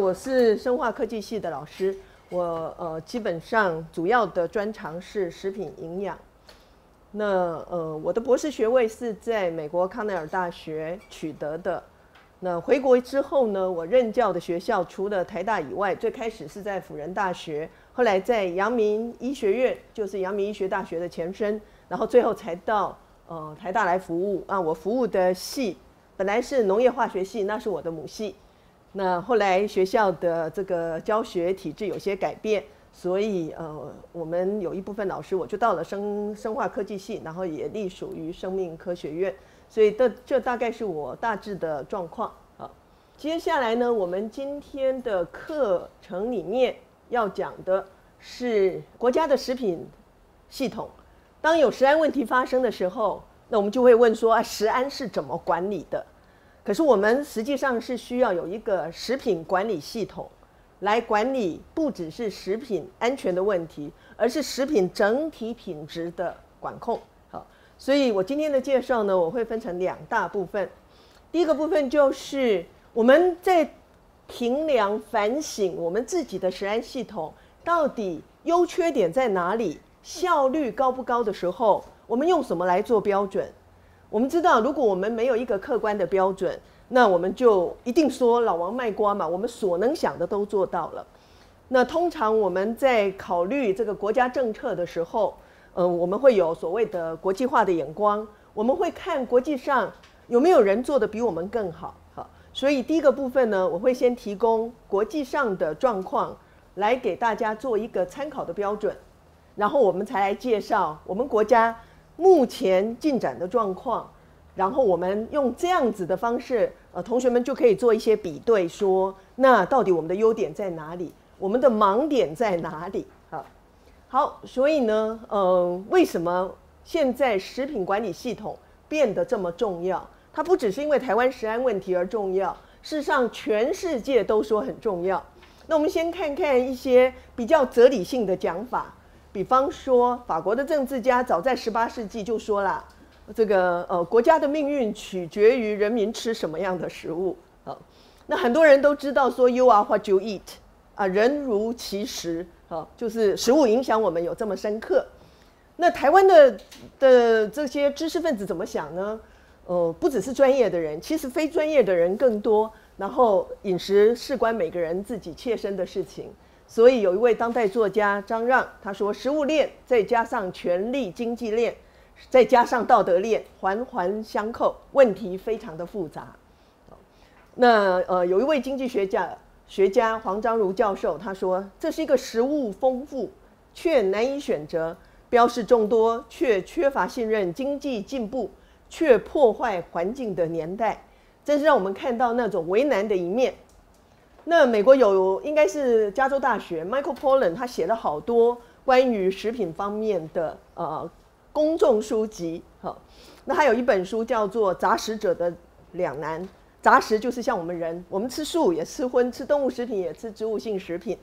我是生化科技系的老师，我呃基本上主要的专长是食品营养。那呃我的博士学位是在美国康奈尔大学取得的。那回国之后呢，我任教的学校除了台大以外，最开始是在辅仁大学，后来在阳明医学院，就是阳明医学大学的前身，然后最后才到呃台大来服务啊。我服务的系本来是农业化学系，那是我的母系。那后来学校的这个教学体制有些改变，所以呃，我们有一部分老师我就到了生生化科技系，然后也隶属于生命科学院，所以这这大概是我大致的状况啊。接下来呢，我们今天的课程里面要讲的是国家的食品系统。当有食安问题发生的时候，那我们就会问说啊，食安是怎么管理的？可是我们实际上是需要有一个食品管理系统，来管理不只是食品安全的问题，而是食品整体品质的管控。所以我今天的介绍呢，我会分成两大部分。第一个部分就是我们在评量反省我们自己的食安系统到底优缺点在哪里，效率高不高的时候，我们用什么来做标准？我们知道，如果我们没有一个客观的标准，那我们就一定说老王卖瓜嘛。我们所能想的都做到了。那通常我们在考虑这个国家政策的时候，嗯，我们会有所谓的国际化的眼光，我们会看国际上有没有人做的比我们更好。好，所以第一个部分呢，我会先提供国际上的状况来给大家做一个参考的标准，然后我们才来介绍我们国家。目前进展的状况，然后我们用这样子的方式，呃，同学们就可以做一些比对，说那到底我们的优点在哪里，我们的盲点在哪里？好，好，所以呢，呃，为什么现在食品管理系统变得这么重要？它不只是因为台湾食安问题而重要，事实上全世界都说很重要。那我们先看看一些比较哲理性的讲法。比方说，法国的政治家早在十八世纪就说了，这个呃国家的命运取决于人民吃什么样的食物啊。那很多人都知道说，You are what you eat，啊，人如其食啊，就是食物影响我们有这么深刻。那台湾的的这些知识分子怎么想呢？呃，不只是专业的人，其实非专业的人更多。然后饮食事关每个人自己切身的事情。所以有一位当代作家张让，他说：“食物链再加上权力经济链，再加上道德链，环环相扣，问题非常的复杂。”那呃，有一位经济学家学家黄章如教授，他说：“这是一个食物丰富却难以选择，标示众多却缺乏信任，经济进步却破坏环境的年代，真是让我们看到那种为难的一面。”那美国有应该是加州大学 Michael Pollan，他写了好多关于食品方面的呃公众书籍。好，那还有一本书叫做《杂食者的两难》，杂食就是像我们人，我们吃素也吃荤，吃动物食品也吃植物性食品。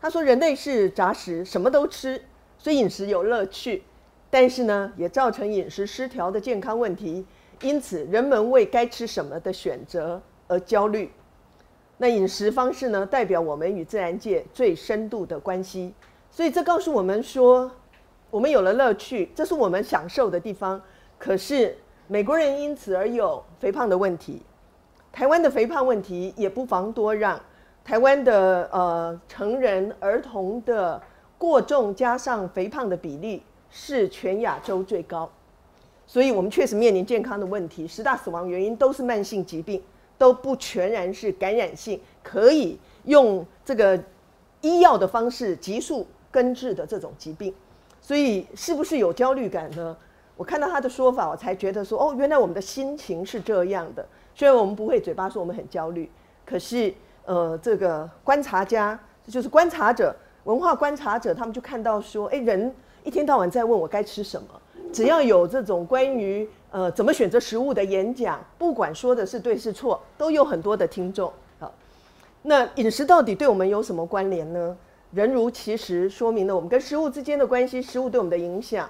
他说人类是杂食，什么都吃，所以饮食有乐趣，但是呢也造成饮食失调的健康问题，因此人们为该吃什么的选择而焦虑。那饮食方式呢，代表我们与自然界最深度的关系，所以这告诉我们说，我们有了乐趣，这是我们享受的地方。可是美国人因此而有肥胖的问题，台湾的肥胖问题也不妨多让。台湾的呃成人儿童的过重加上肥胖的比例是全亚洲最高，所以我们确实面临健康的问题。十大死亡原因都是慢性疾病。都不全然是感染性，可以用这个医药的方式急速根治的这种疾病，所以是不是有焦虑感呢？我看到他的说法，我才觉得说，哦，原来我们的心情是这样的。虽然我们不会嘴巴说我们很焦虑，可是呃，这个观察家就是观察者，文化观察者，他们就看到说，哎，人一天到晚在问我该吃什么，只要有这种关于。呃，怎么选择食物的演讲，不管说的是对是错，都有很多的听众。好，那饮食到底对我们有什么关联呢？人如其实说明了我们跟食物之间的关系，食物对我们的影响。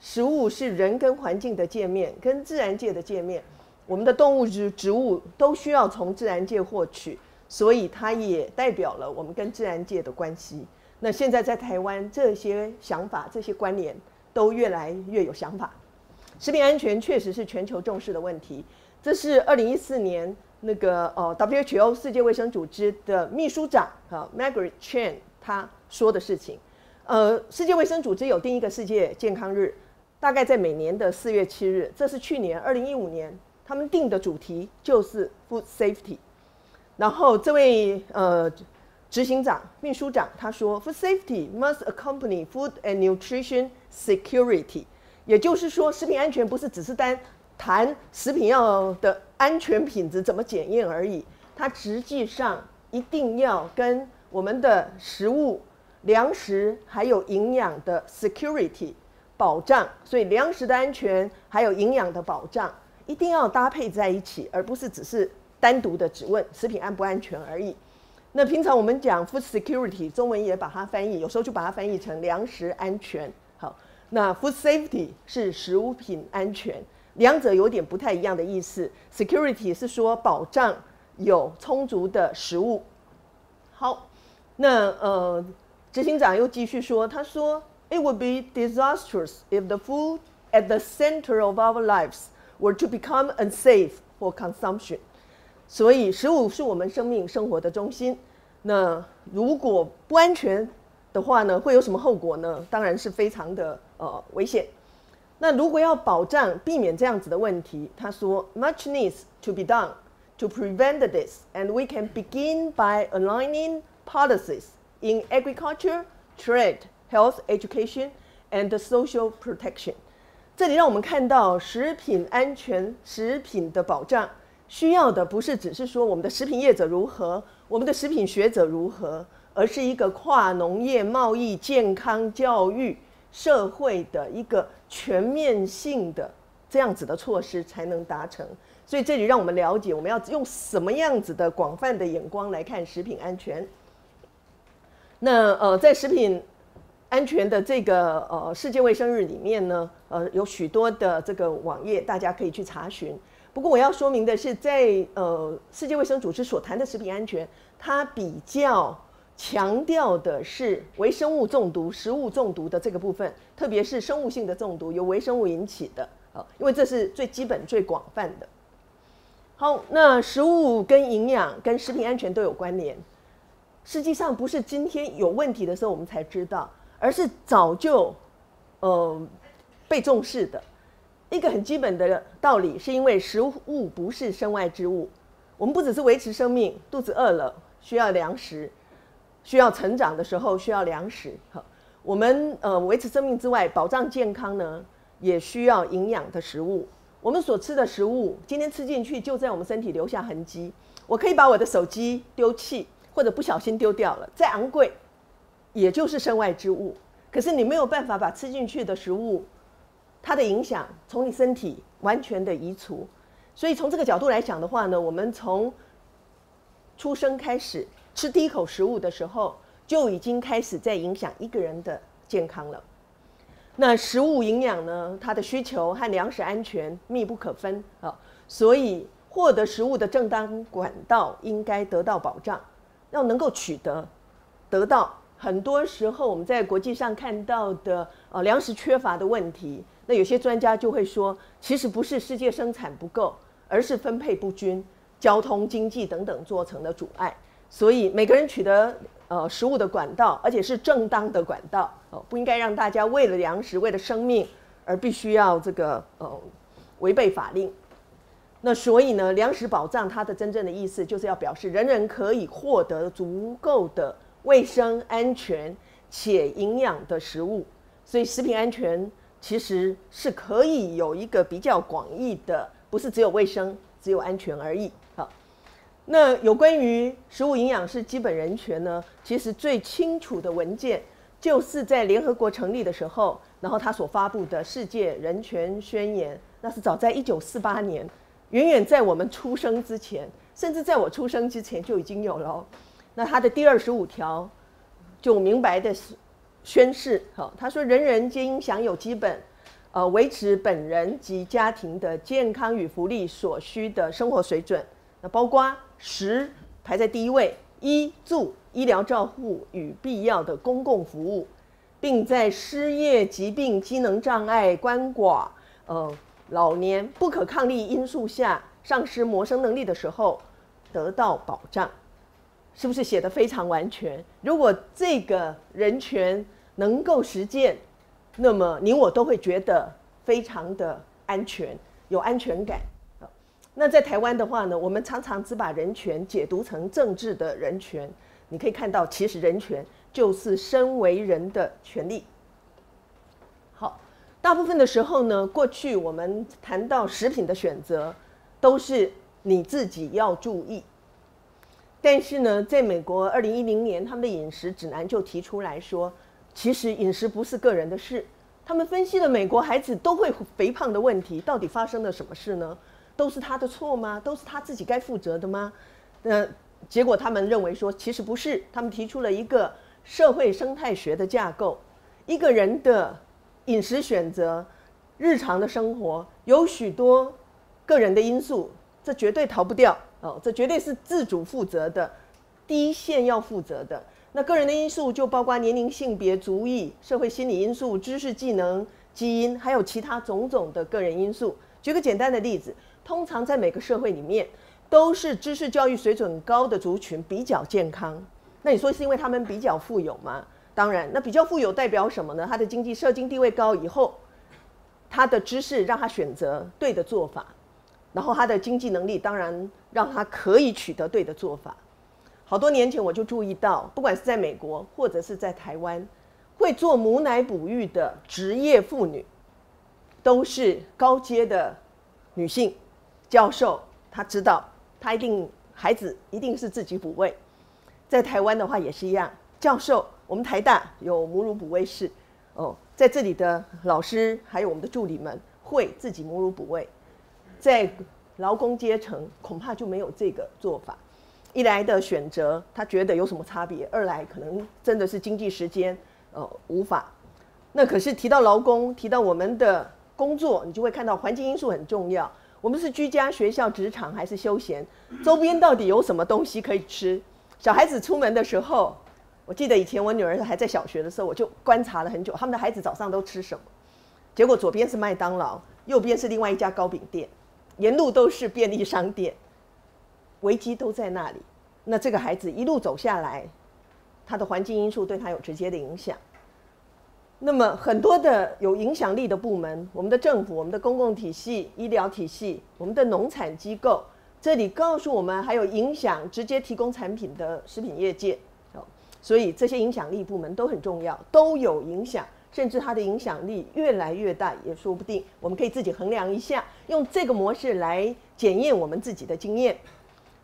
食物是人跟环境的界面，跟自然界的界面。我们的动物、植植物都需要从自然界获取，所以它也代表了我们跟自然界的关系。那现在在台湾，这些想法、这些关联都越来越有想法。食品安全确实是全球重视的问题。这是二零一四年那个呃 WHO 世界卫生组织的秘书长啊 Margaret Chan 他说的事情。呃，世界卫生组织有定一个世界健康日。大概在每年的四月七日，这是去年二零一五年他们定的主题就是 food safety。然后这位呃执行长、秘书长他说，food safety must accompany food and nutrition security。也就是说，食品安全不是只是单谈食品要的安全品质怎么检验而已，它实际上一定要跟我们的食物、粮食还有营养的 security。保障，所以粮食的安全还有营养的保障一定要搭配在一起，而不是只是单独的只问食品安不安全而已。那平常我们讲 food security，中文也把它翻译，有时候就把它翻译成粮食安全。好，那 food safety 是食物品安全，两者有点不太一样的意思。security 是说保障有充足的食物。好，那呃，执行长又继续说，他说。It would be disastrous if the food at the center of our lives were to become unsafe for consumption. 所以，食物是我们生命生活的中心。那如果不安全的话呢，会有什么后果呢？当然是非常的呃危险。那如果要保障避免这样子的问题，他说，much needs to be done to prevent this, and we can begin by aligning policies in agriculture, trade. Health education and social protection， 这里让我们看到食品安全、食品的保障需要的不是只是说我们的食品业者如何，我们的食品学者如何，而是一个跨农业、贸易、健康、教育、社会的一个全面性的这样子的措施才能达成。所以这里让我们了解，我们要用什么样子的广泛的眼光来看食品安全。那呃，在食品。安全的这个呃世界卫生日里面呢，呃有许多的这个网页，大家可以去查询。不过我要说明的是，在呃世界卫生组织所谈的食品安全，它比较强调的是微生物中毒、食物中毒的这个部分，特别是生物性的中毒由微生物引起的啊，因为这是最基本、最广泛的。好，那食物跟营养跟食品安全都有关联，实际上不是今天有问题的时候我们才知道。而是早就，呃，被重视的一个很基本的道理，是因为食物不是身外之物。我们不只是维持生命，肚子饿了需要粮食，需要成长的时候需要粮食。好，我们呃维持生命之外，保障健康呢，也需要营养的食物。我们所吃的食物，今天吃进去就在我们身体留下痕迹。我可以把我的手机丢弃，或者不小心丢掉了，再昂贵。也就是身外之物，可是你没有办法把吃进去的食物，它的影响从你身体完全的移除。所以从这个角度来讲的话呢，我们从出生开始吃第一口食物的时候，就已经开始在影响一个人的健康了。那食物营养呢，它的需求和粮食安全密不可分啊，所以获得食物的正当管道应该得到保障，要能够取得得到。很多时候，我们在国际上看到的呃粮食缺乏的问题，那有些专家就会说，其实不是世界生产不够，而是分配不均、交通、经济等等做成的阻碍。所以每个人取得呃食物的管道，而且是正当的管道哦，不应该让大家为了粮食、为了生命而必须要这个呃违背法令。那所以呢，粮食保障它的真正的意思，就是要表示人人可以获得足够的。卫生安全且营养的食物，所以食品安全其实是可以有一个比较广义的，不是只有卫生、只有安全而已。好，那有关于食物营养是基本人权呢？其实最清楚的文件就是在联合国成立的时候，然后他所发布的世界人权宣言，那是早在一九四八年远远在我们出生之前，甚至在我出生之前就已经有了。那他的第二十五条就明白的宣誓，好，他说人人皆应享有基本，呃，维持本人及家庭的健康与福利所需的生活水准，那包括食排在第一位，医住医疗照护与必要的公共服务，并在失业、疾病、机能障碍、鳏寡，呃。老年不可抗力因素下丧失谋生能力的时候得到保障，是不是写的非常完全？如果这个人权能够实践，那么你我都会觉得非常的安全，有安全感。那在台湾的话呢，我们常常只把人权解读成政治的人权。你可以看到，其实人权就是身为人的权利。好大部分的时候呢，过去我们谈到食品的选择，都是你自己要注意。但是呢，在美国二零一零年，他们的饮食指南就提出来说，其实饮食不是个人的事。他们分析了美国孩子都会肥胖的问题，到底发生了什么事呢？都是他的错吗？都是他自己该负责的吗？那结果他们认为说，其实不是。他们提出了一个社会生态学的架构，一个人的。饮食选择，日常的生活有许多个人的因素，这绝对逃不掉哦，这绝对是自主负责的，第一线要负责的。那个人的因素就包括年龄、性别、族裔、社会心理因素、知识、技能、基因，还有其他种种的个人因素。举个简单的例子，通常在每个社会里面，都是知识教育水准高的族群比较健康。那你说是因为他们比较富有吗？当然，那比较富有代表什么呢？他的经济社经地位高以后，他的知识让他选择对的做法，然后他的经济能力当然让他可以取得对的做法。好多年前我就注意到，不管是在美国或者是在台湾，会做母奶哺育的职业妇女，都是高阶的女性教授。她知道，她一定孩子一定是自己哺喂。在台湾的话也是一样，教授。我们台大有母乳哺喂室，哦，在这里的老师还有我们的助理们会自己母乳哺喂，在劳工阶层恐怕就没有这个做法。一来的选择他觉得有什么差别，二来可能真的是经济时间，呃，无法。那可是提到劳工，提到我们的工作，你就会看到环境因素很重要。我们是居家、学校、职场还是休闲？周边到底有什么东西可以吃？小孩子出门的时候。我记得以前我女儿还在小学的时候，我就观察了很久，他们的孩子早上都吃什么。结果左边是麦当劳，右边是另外一家糕饼店，沿路都是便利商店，危机都在那里。那这个孩子一路走下来，他的环境因素对他有直接的影响。那么很多的有影响力的部门，我们的政府、我们的公共体系、医疗体系、我们的农产机构，这里告诉我们还有影响直接提供产品的食品业界。所以这些影响力部门都很重要，都有影响，甚至它的影响力越来越大也说不定。我们可以自己衡量一下，用这个模式来检验我们自己的经验。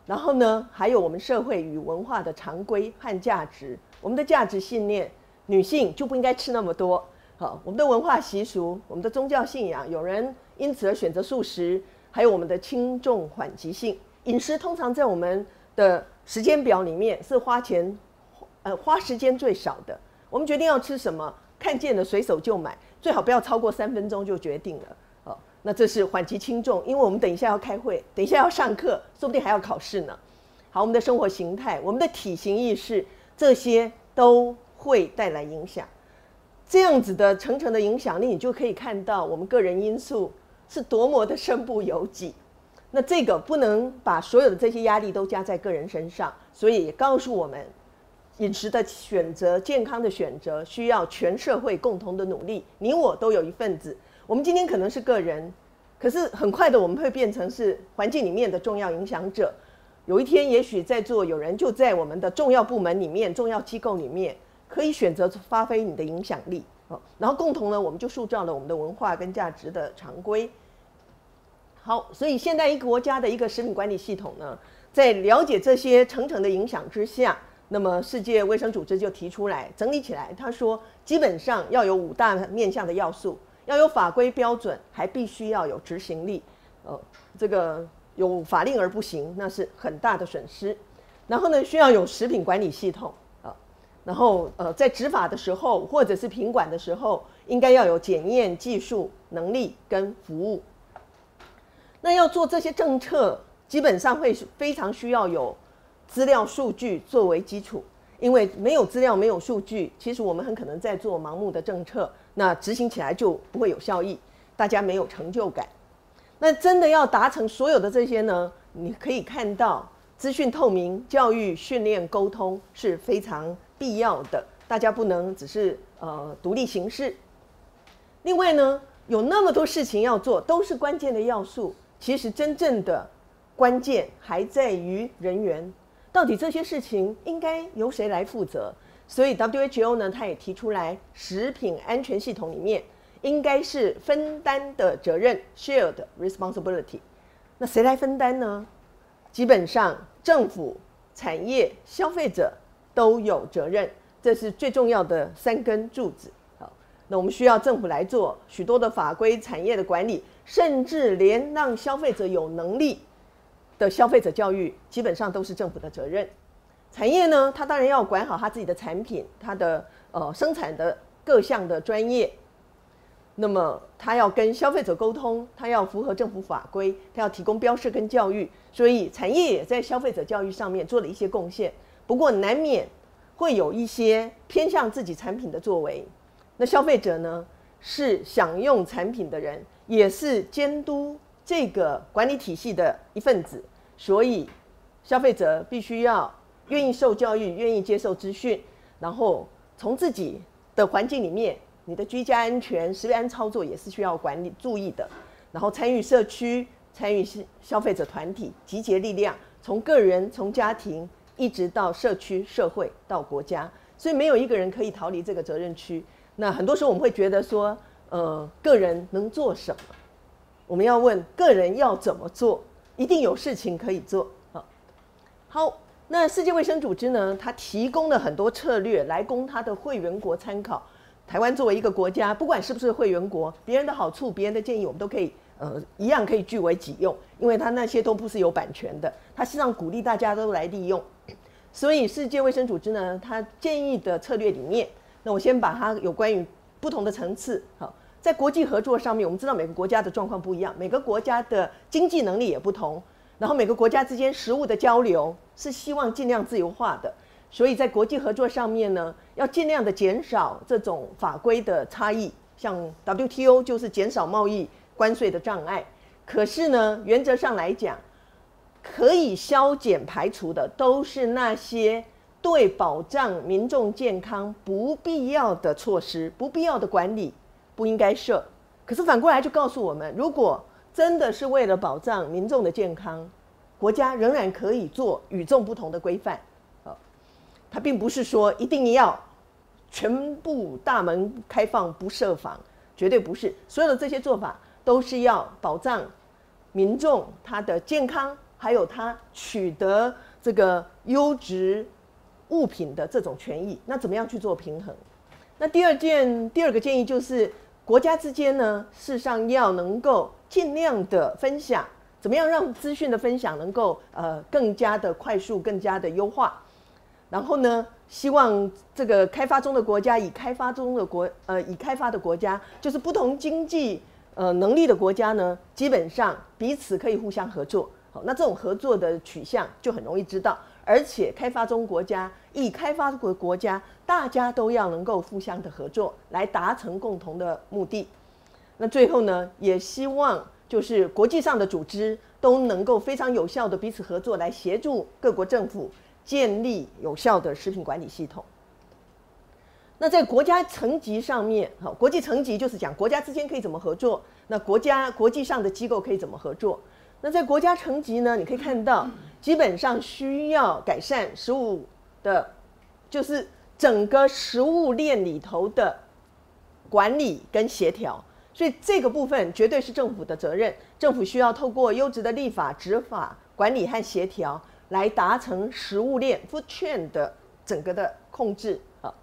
然后呢，还有我们社会与文化的常规和价值，我们的价值信念，女性就不应该吃那么多。好，我们的文化习俗，我们的宗教信仰，有人因此而选择素食，还有我们的轻重缓急性饮食，通常在我们的时间表里面是花钱。呃，花时间最少的，我们决定要吃什么，看见了随手就买，最好不要超过三分钟就决定了。哦，那这是缓急轻重，因为我们等一下要开会，等一下要上课，说不定还要考试呢。好，我们的生活形态，我们的体型意识，这些都会带来影响。这样子的层层的影响力，你就可以看到我们个人因素是多么的身不由己。那这个不能把所有的这些压力都加在个人身上，所以也告诉我们。饮食的选择，健康的选择，需要全社会共同的努力。你我都有一份子。我们今天可能是个人，可是很快的我们会变成是环境里面的重要影响者。有一天，也许在座有人就在我们的重要部门里面、重要机构里面，可以选择发挥你的影响力。哦，然后共同呢，我们就塑造了我们的文化跟价值的常规。好，所以现在一个国家的一个食品管理系统呢，在了解这些层层的影响之下。那么世界卫生组织就提出来整理起来，他说基本上要有五大面向的要素，要有法规标准，还必须要有执行力。呃，这个有法令而不行，那是很大的损失。然后呢，需要有食品管理系统啊，然后呃，在执法的时候或者是品管的时候，应该要有检验技术能力跟服务。那要做这些政策，基本上会非常需要有资料数据作为基础，因为没有资料、没有数据，其实我们很可能在做盲目的政策，那执行起来就不会有效益，大家没有成就感。那真的要达成所有的这些呢？你可以看到。资讯透明、教育训练、沟通是非常必要的，大家不能只是呃独立行事。另外呢，有那么多事情要做，都是关键的要素。其实真正的关键还在于人员，到底这些事情应该由谁来负责？所以 WHO 呢，他也提出来，食品安全系统里面应该是分担的责任 （shared responsibility）。那谁来分担呢？基本上，政府、产业、消费者都有责任，这是最重要的三根柱子。好，那我们需要政府来做许多的法规、产业的管理，甚至连让消费者有能力的消费者教育，基本上都是政府的责任。产业呢，它当然要管好它自己的产品，它的呃生产的各项的专业。那么，他要跟消费者沟通，他要符合政府法规，他要提供标示跟教育，所以产业也在消费者教育上面做了一些贡献。不过，难免会有一些偏向自己产品的作为。那消费者呢，是享用产品的人，也是监督这个管理体系的一份子，所以消费者必须要愿意受教育，愿意接受资讯，然后从自己的环境里面。你的居家安全、食安操作也是需要管理注意的，然后参与社区、参与消消费者团体，集结力量，从个人、从家庭，一直到社区、社会到国家，所以没有一个人可以逃离这个责任区。那很多时候我们会觉得说，呃，个人能做什么？我们要问个人要怎么做？一定有事情可以做。好，好，那世界卫生组织呢？它提供了很多策略来供它的会员国参考。台湾作为一个国家，不管是不是会员国，别人的好处、别人的建议，我们都可以呃一样可以据为己用，因为它那些都不是有版权的，它实际上鼓励大家都来利用。所以世界卫生组织呢，它建议的策略里面，那我先把它有关于不同的层次，好，在国际合作上面，我们知道每个国家的状况不一样，每个国家的经济能力也不同，然后每个国家之间食物的交流是希望尽量自由化的。所以在国际合作上面呢，要尽量的减少这种法规的差异，像 WTO 就是减少贸易关税的障碍。可是呢，原则上来讲，可以消减排除的都是那些对保障民众健康不必要的措施、不必要的管理不应该设。可是反过来就告诉我们，如果真的是为了保障民众的健康，国家仍然可以做与众不同的规范。它并不是说一定要全部大门开放不设防，绝对不是。所有的这些做法都是要保障民众他的健康，还有他取得这个优质物品的这种权益。那怎么样去做平衡？那第二件第二个建议就是国家之间呢，事实上要能够尽量的分享，怎么样让资讯的分享能够呃更加的快速，更加的优化。然后呢？希望这个开发中的国家，以开发中的国，呃，以开发的国家，就是不同经济呃能力的国家呢，基本上彼此可以互相合作。好，那这种合作的取向就很容易知道。而且，开发中国家、以开发国国家，大家都要能够互相的合作，来达成共同的目的。那最后呢，也希望就是国际上的组织都能够非常有效的彼此合作，来协助各国政府。建立有效的食品管理系统。那在国家层级上面，好，国际层级就是讲国家之间可以怎么合作。那国家国际上的机构可以怎么合作？那在国家层级呢？你可以看到，基本上需要改善食物的，就是整个食物链里头的管理跟协调。所以这个部分绝对是政府的责任，政府需要透过优质的立法、执法、管理和协调。来达成食物链 food chain 的整个的控制啊，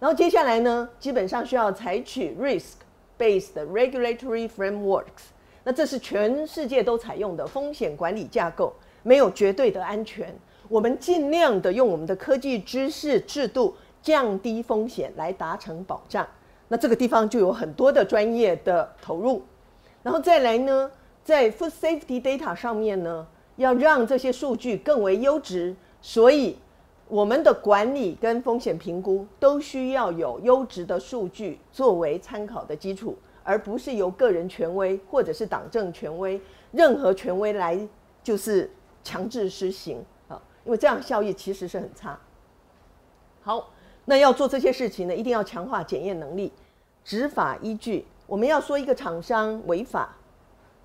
然后接下来呢，基本上需要采取 risk based regulatory frameworks。那这是全世界都采用的风险管理架构，没有绝对的安全。我们尽量的用我们的科技知识制度降低风险来达成保障。那这个地方就有很多的专业的投入，然后再来呢，在 food safety data 上面呢，要让这些数据更为优质，所以我们的管理跟风险评估都需要有优质的数据作为参考的基础，而不是由个人权威或者是党政权威任何权威来就是强制施行啊，因为这样效益其实是很差。好。那要做这些事情呢，一定要强化检验能力、执法依据。我们要说一个厂商违法，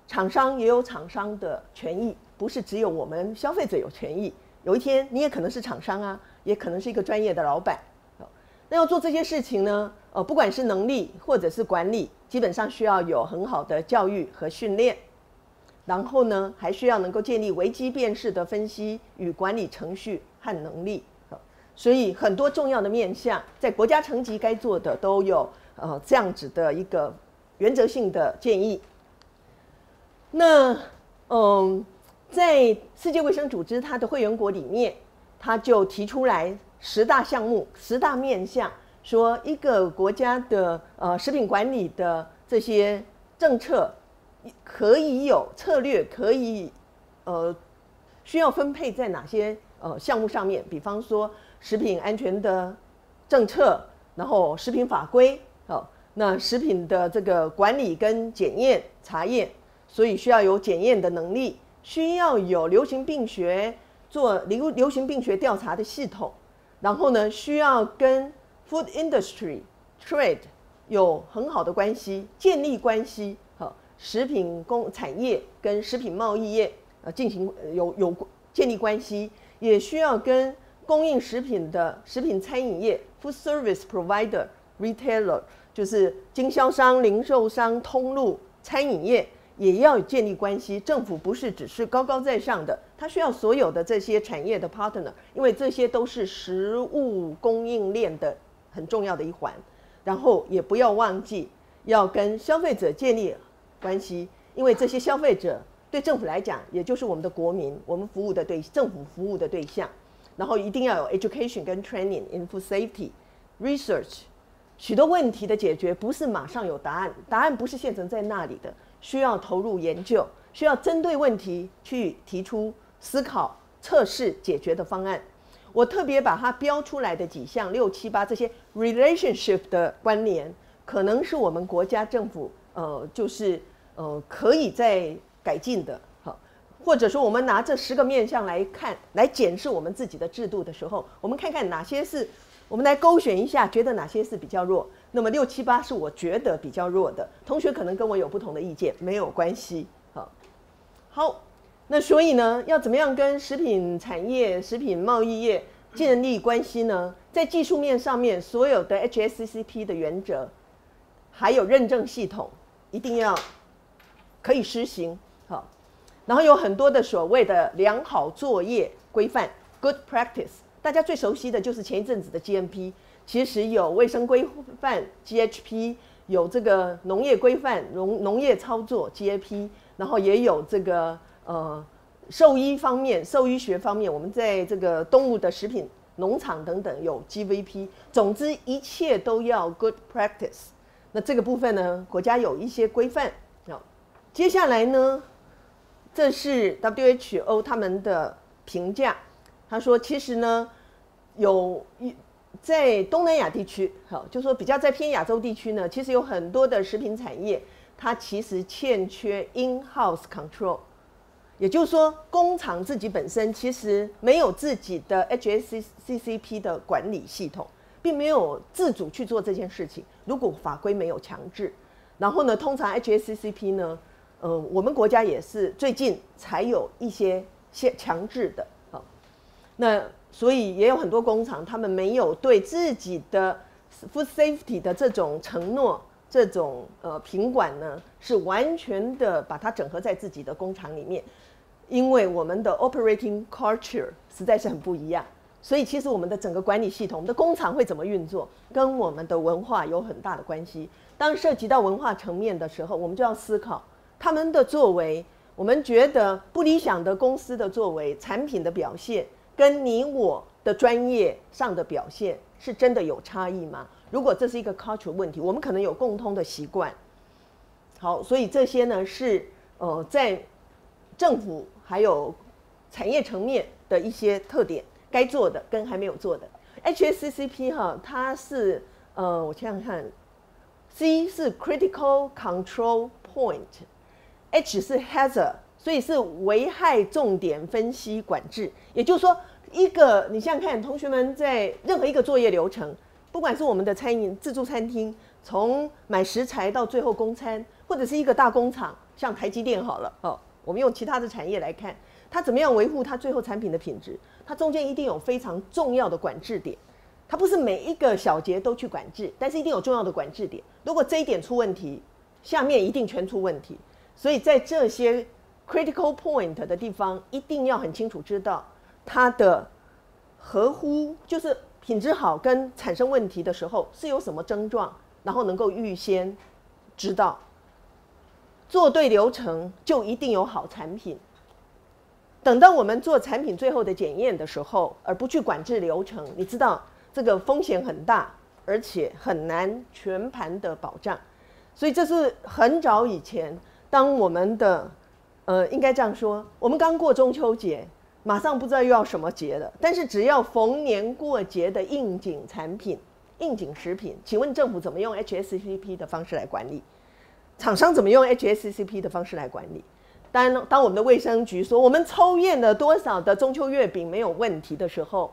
厂商也有厂商的权益，不是只有我们消费者有权益。有一天你也可能是厂商啊，也可能是一个专业的老板。那要做这些事情呢，呃，不管是能力或者是管理，基本上需要有很好的教育和训练。然后呢，还需要能够建立危机辨识的分析与管理程序和能力。所以很多重要的面向，在国家层级该做的都有呃这样子的一个原则性的建议。那嗯，在世界卫生组织它的会员国里面，它就提出来十大项目、十大面向，说一个国家的呃食品管理的这些政策可以有策略，可以呃需要分配在哪些呃项目上面，比方说。食品安全的政策，然后食品法规，哦，那食品的这个管理跟检验查验，所以需要有检验的能力，需要有流行病学做流流行病学调查的系统，然后呢，需要跟 food industry trade 有很好的关系，建立关系，食品工产业跟食品贸易业呃进行有有建立关系，也需要跟供应食品的食品餐饮业 （food service provider, retailer） 就是经销商、零售商、通路餐饮业也要建立关系。政府不是只是高高在上的，它需要所有的这些产业的 partner，因为这些都是食物供应链的很重要的一环。然后也不要忘记要跟消费者建立关系，因为这些消费者对政府来讲，也就是我们的国民，我们服务的对政府服务的对象。然后一定要有 education 跟 training in food safety research，许多问题的解决不是马上有答案，答案不是现成在那里的，需要投入研究，需要针对问题去提出思考、测试、解决的方案。我特别把它标出来的几项六七八这些 relationship 的关联，可能是我们国家政府呃，就是呃，可以在改进的。好或者说，我们拿这十个面向来看，来检视我们自己的制度的时候，我们看看哪些是我们来勾选一下，觉得哪些是比较弱。那么六七八是我觉得比较弱的，同学可能跟我有不同的意见，没有关系。好，好，那所以呢，要怎么样跟食品产业、食品贸易业建立关系呢？在技术面上面，所有的 HACCP 的原则，还有认证系统，一定要可以施行好。然后有很多的所谓的良好作业规范 （good practice），大家最熟悉的就是前一阵子的 GMP，其实有卫生规范 （GHP），有这个农业规范、农农业操作 （GAP），然后也有这个呃兽医方面、兽医学方面，我们在这个动物的食品农场等等有 GVP。总之一切都要 good practice。那这个部分呢，国家有一些规范。好，接下来呢？这是 WHO 他们的评价，他说，其实呢，有一在东南亚地区，好，就说比较在偏亚洲地区呢，其实有很多的食品产业，它其实欠缺 in-house control，也就是说，工厂自己本身其实没有自己的 HACCP 的管理系统，并没有自主去做这件事情。如果法规没有强制，然后呢，通常 HACCP 呢。呃，我们国家也是最近才有一些些强制的，好，那所以也有很多工厂，他们没有对自己的 food safety 的这种承诺、这种呃品管呢，是完全的把它整合在自己的工厂里面，因为我们的 operating culture 实在是很不一样，所以其实我们的整个管理系统，我们的工厂会怎么运作，跟我们的文化有很大的关系。当涉及到文化层面的时候，我们就要思考。他们的作为，我们觉得不理想的公司的作为、产品的表现，跟你我的专业上的表现是真的有差异吗？如果这是一个 culture 问题，我们可能有共通的习惯。好，所以这些呢是呃在政府还有产业层面的一些特点，该做的跟还没有做的。HACCP 哈，它是呃我想想看，C 是 critical control point，H 是 hazard，所以是危害重点分析管制。也就是说，一个你想想看，同学们在任何一个作业流程。不管是我们的餐饮自助餐厅，从买食材到最后供餐，或者是一个大工厂，像台积电好了哦，我们用其他的产业来看，它怎么样维护它最后产品的品质？它中间一定有非常重要的管制点，它不是每一个小节都去管制，但是一定有重要的管制点。如果这一点出问题，下面一定全出问题。所以在这些 critical point 的地方，一定要很清楚知道它的合乎就是。品质好跟产生问题的时候是有什么症状，然后能够预先知道，做对流程就一定有好产品。等到我们做产品最后的检验的时候，而不去管制流程，你知道这个风险很大，而且很难全盘的保障。所以这是很早以前，当我们的呃，应该这样说，我们刚过中秋节。马上不知道又要什么节了，但是只要逢年过节的应景产品、应景食品，请问政府怎么用 HACCP 的方式来管理？厂商怎么用 HACCP 的方式来管理？当当我们的卫生局说我们抽验了多少的中秋月饼没有问题的时候，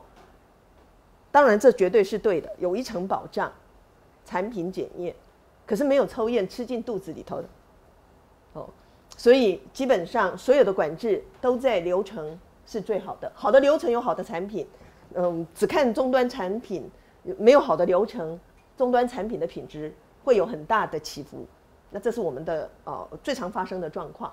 当然这绝对是对的，有一层保障，产品检验，可是没有抽验吃进肚子里头的，哦，所以基本上所有的管制都在流程。是最好的，好的流程有好的产品，嗯，只看终端产品没有好的流程，终端产品的品质会有很大的起伏。那这是我们的呃最常发生的状况。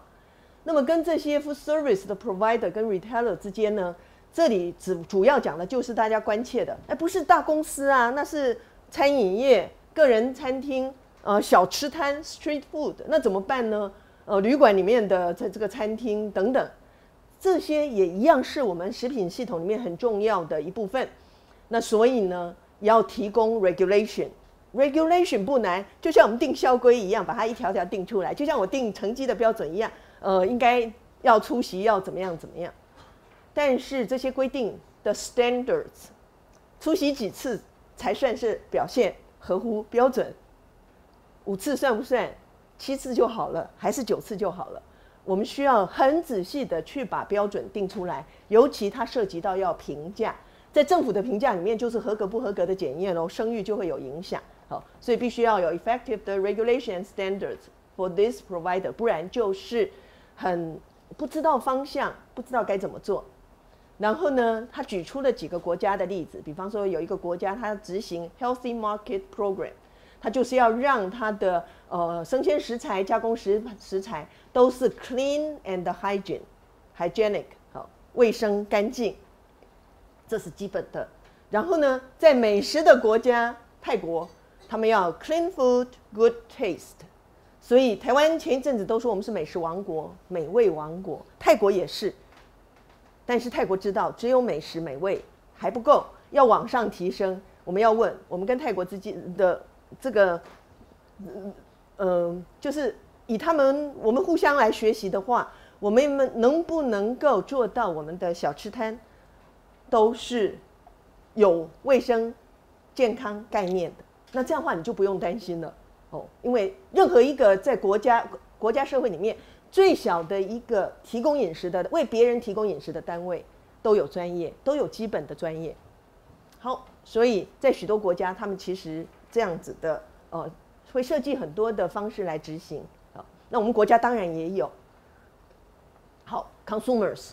那么跟这些 food service 的 provider 跟 retailer 之间呢，这里主主要讲的就是大家关切的，哎，不是大公司啊，那是餐饮业、个人餐厅、呃小吃摊 street food，那怎么办呢？呃，旅馆里面的在这个餐厅等等。这些也一样是我们食品系统里面很重要的一部分。那所以呢，要提供 regulation，regulation 不难，就像我们定校规一样，把它一条条定出来，就像我定成绩的标准一样。呃，应该要出席，要怎么样怎么样。但是这些规定的 standards，出席几次才算是表现合乎标准？五次算不算？七次就好了，还是九次就好了？我们需要很仔细的去把标准定出来，尤其它涉及到要评价，在政府的评价里面就是合格不合格的检验哦，声誉就会有影响。好，所以必须要有 effective 的 regulation standards for this provider，不然就是很不知道方向，不知道该怎么做。然后呢，他举出了几个国家的例子，比方说有一个国家它执行 healthy market program。它就是要让它的呃生鲜食材、加工食食材都是 clean and hygiene hygienic 好卫生干净，这是基本的。然后呢，在美食的国家泰国，他们要 clean food good taste，所以台湾前一阵子都说我们是美食王国、美味王国，泰国也是。但是泰国知道只有美食美味还不够，要往上提升。我们要问我们跟泰国之间的。这个，嗯嗯，就是以他们我们互相来学习的话，我们们能不能够做到我们的小吃摊都是有卫生健康概念的？那这样的话你就不用担心了哦，因为任何一个在国家国家社会里面最小的一个提供饮食的为别人提供饮食的单位都有专业，都有基本的专业。好，所以在许多国家，他们其实。这样子的，呃，会设计很多的方式来执行啊。那我们国家当然也有。好，consumers。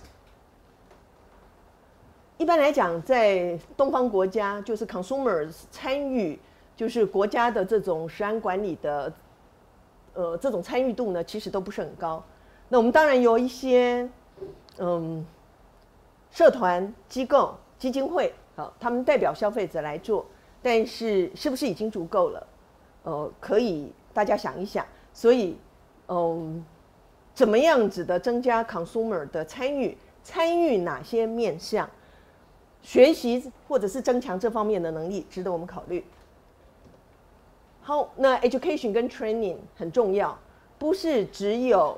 一般来讲，在东方国家，就是 consumers 参与，就是国家的这种食安管理的，呃，这种参与度呢，其实都不是很高。那我们当然有一些，嗯，社团、机构、基金会，好，他们代表消费者来做。但是是不是已经足够了？呃，可以大家想一想。所以，嗯，怎么样子的增加 consumer 的参与，参与哪些面向，学习或者是增强这方面的能力，值得我们考虑。好，那 education 跟 training 很重要，不是只有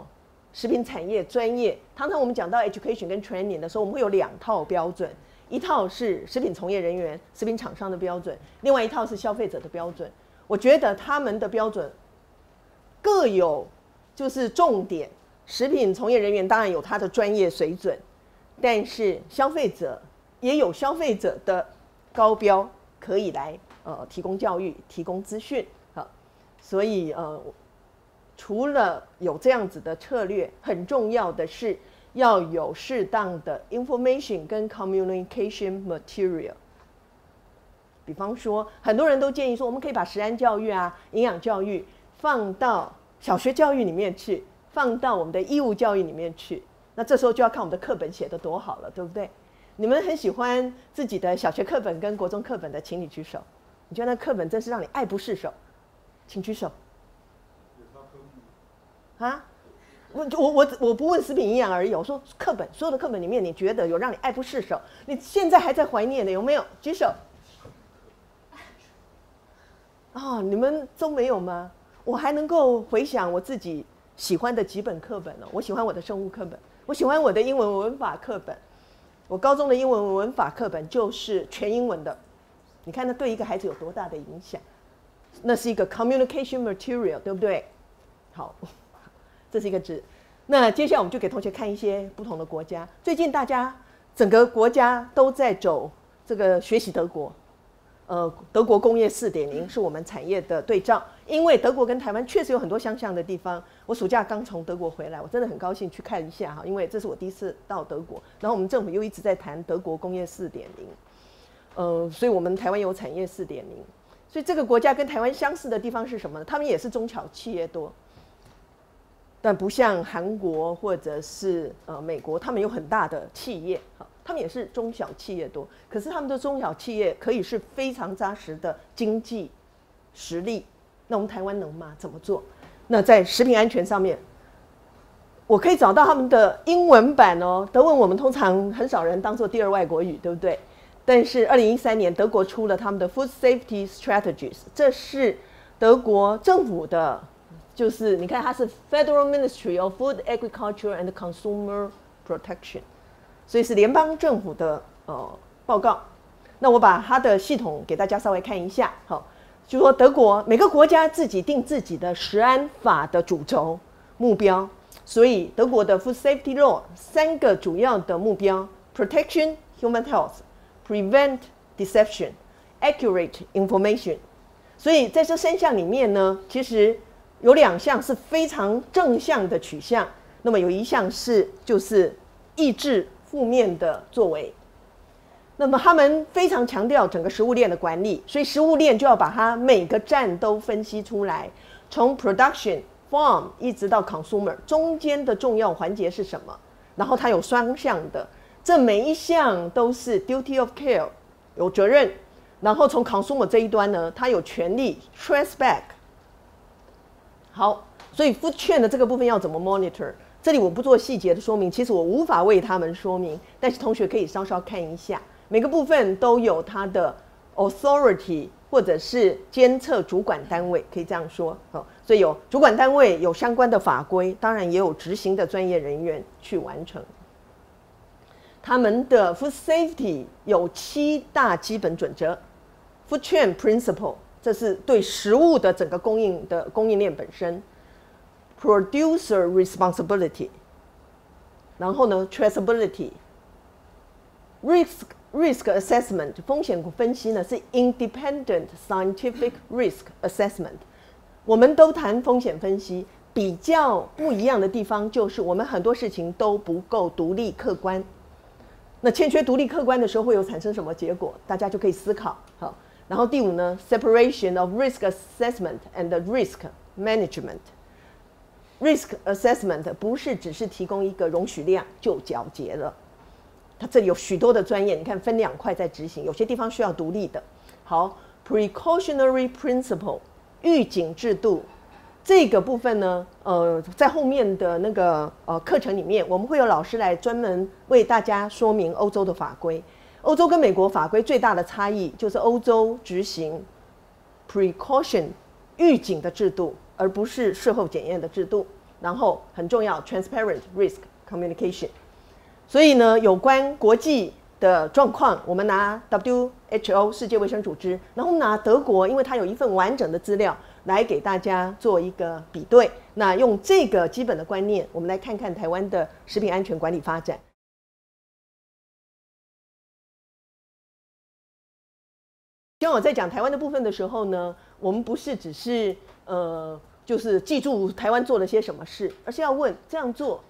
食品产业专业。常常我们讲到 education 跟 training 的时候，我们会有两套标准，一套是食品从业人员、食品厂商的标准，另外一套是消费者的标准。我觉得他们的标准各有就是重点。食品从业人员当然有他的专业水准，但是消费者也有消费者的高标可以来呃提供教育、提供资讯。所以呃，除了有这样子的策略，很重要的是要有适当的 information 跟 communication material。比方说，很多人都建议说，我们可以把食安教育啊、营养教育放到小学教育里面去。放到我们的义务教育里面去，那这时候就要看我们的课本写的多好了，对不对？你们很喜欢自己的小学课本跟国中课本的，请你举手。你觉得那课本真是让你爱不释手，请举手。啊？我我我我不问食品营养而已，我说课本所有的课本里面，你觉得有让你爱不释手？你现在还在怀念的有没有？举手。啊，你们都没有吗？我还能够回想我自己。喜欢的几本课本呢？我喜欢我的生物课本，我喜欢我的英文文法课本。我高中的英文文法课本就是全英文的。你看，那对一个孩子有多大的影响？那是一个 communication material，对不对？好，这是一个字。那接下来我们就给同学看一些不同的国家。最近大家整个国家都在走这个学习德国。呃，德国工业四点零是我们产业的对照，因为德国跟台湾确实有很多相像的地方。我暑假刚从德国回来，我真的很高兴去看一下哈，因为这是我第一次到德国。然后我们政府又一直在谈德国工业四点零，呃，所以我们台湾有产业四点零。所以这个国家跟台湾相似的地方是什么呢？他们也是中小企业多，但不像韩国或者是呃美国，他们有很大的企业哈。他们也是中小企业多，可是他们的中小企业可以是非常扎实的经济实力。那我们台湾能吗？怎么做？那在食品安全上面，我可以找到他们的英文版哦。德文我们通常很少人当做第二外国语，对不对？但是二零一三年德国出了他们的 Food Safety Strategies，这是德国政府的，就是你看它是 Federal Ministry of Food, Agriculture and Consumer Protection。所以是联邦政府的呃报告，那我把它的系统给大家稍微看一下。好，就说德国每个国家自己定自己的食安法的主轴目标，所以德国的 Food Safety Law 三个主要的目标：Protection Human Health、Prevent Deception、Accurate Information。所以在这三项里面呢，其实有两项是非常正向的取向，那么有一项是就是抑制。负面的作为，那么他们非常强调整个食物链的管理，所以食物链就要把它每个站都分析出来，从 production farm 一直到 consumer 中间的重要环节是什么？然后它有双向的，这每一项都是 duty of care 有责任，然后从 consumer 这一端呢，他有权利 trace back。好，所以 food chain 的这个部分要怎么 monitor？这里我不做细节的说明，其实我无法为他们说明，但是同学可以稍稍看一下，每个部分都有它的 authority 或者是监测主管单位，可以这样说，哦，所以有主管单位有相关的法规，当然也有执行的专业人员去完成。他们的 food safety 有七大基本准则，food chain principle，这是对食物的整个供应的供应链本身。Producer responsibility，然后呢，traceability，risk risk assessment 风险分析呢是 independent scientific risk assessment。我们都谈风险分析，比较不一样的地方就是我们很多事情都不够独立客观。那欠缺独立客观的时候，会有产生什么结果？大家就可以思考。好，然后第五呢，separation of risk assessment and risk management。Risk assessment 不是只是提供一个容许量就皎洁了，它这里有许多的专业，你看分两块在执行，有些地方需要独立的。好，precautionary principle 预警制度，这个部分呢，呃，在后面的那个呃课程里面，我们会有老师来专门为大家说明欧洲的法规。欧洲跟美国法规最大的差异就是欧洲执行 precaution 预警的制度，而不是事后检验的制度。然后很重要，transparent risk communication。所以呢，有关国际的状况，我们拿 WHO 世界卫生组织，然后拿德国，因为它有一份完整的资料。来给大家做一个比对，那用这个基本的观念，我们来看看台湾的食品安全管理发展。当我在讲台湾的部分的时候呢，我们不是只是呃，就是记住台湾做了些什么事，而是要问这样做，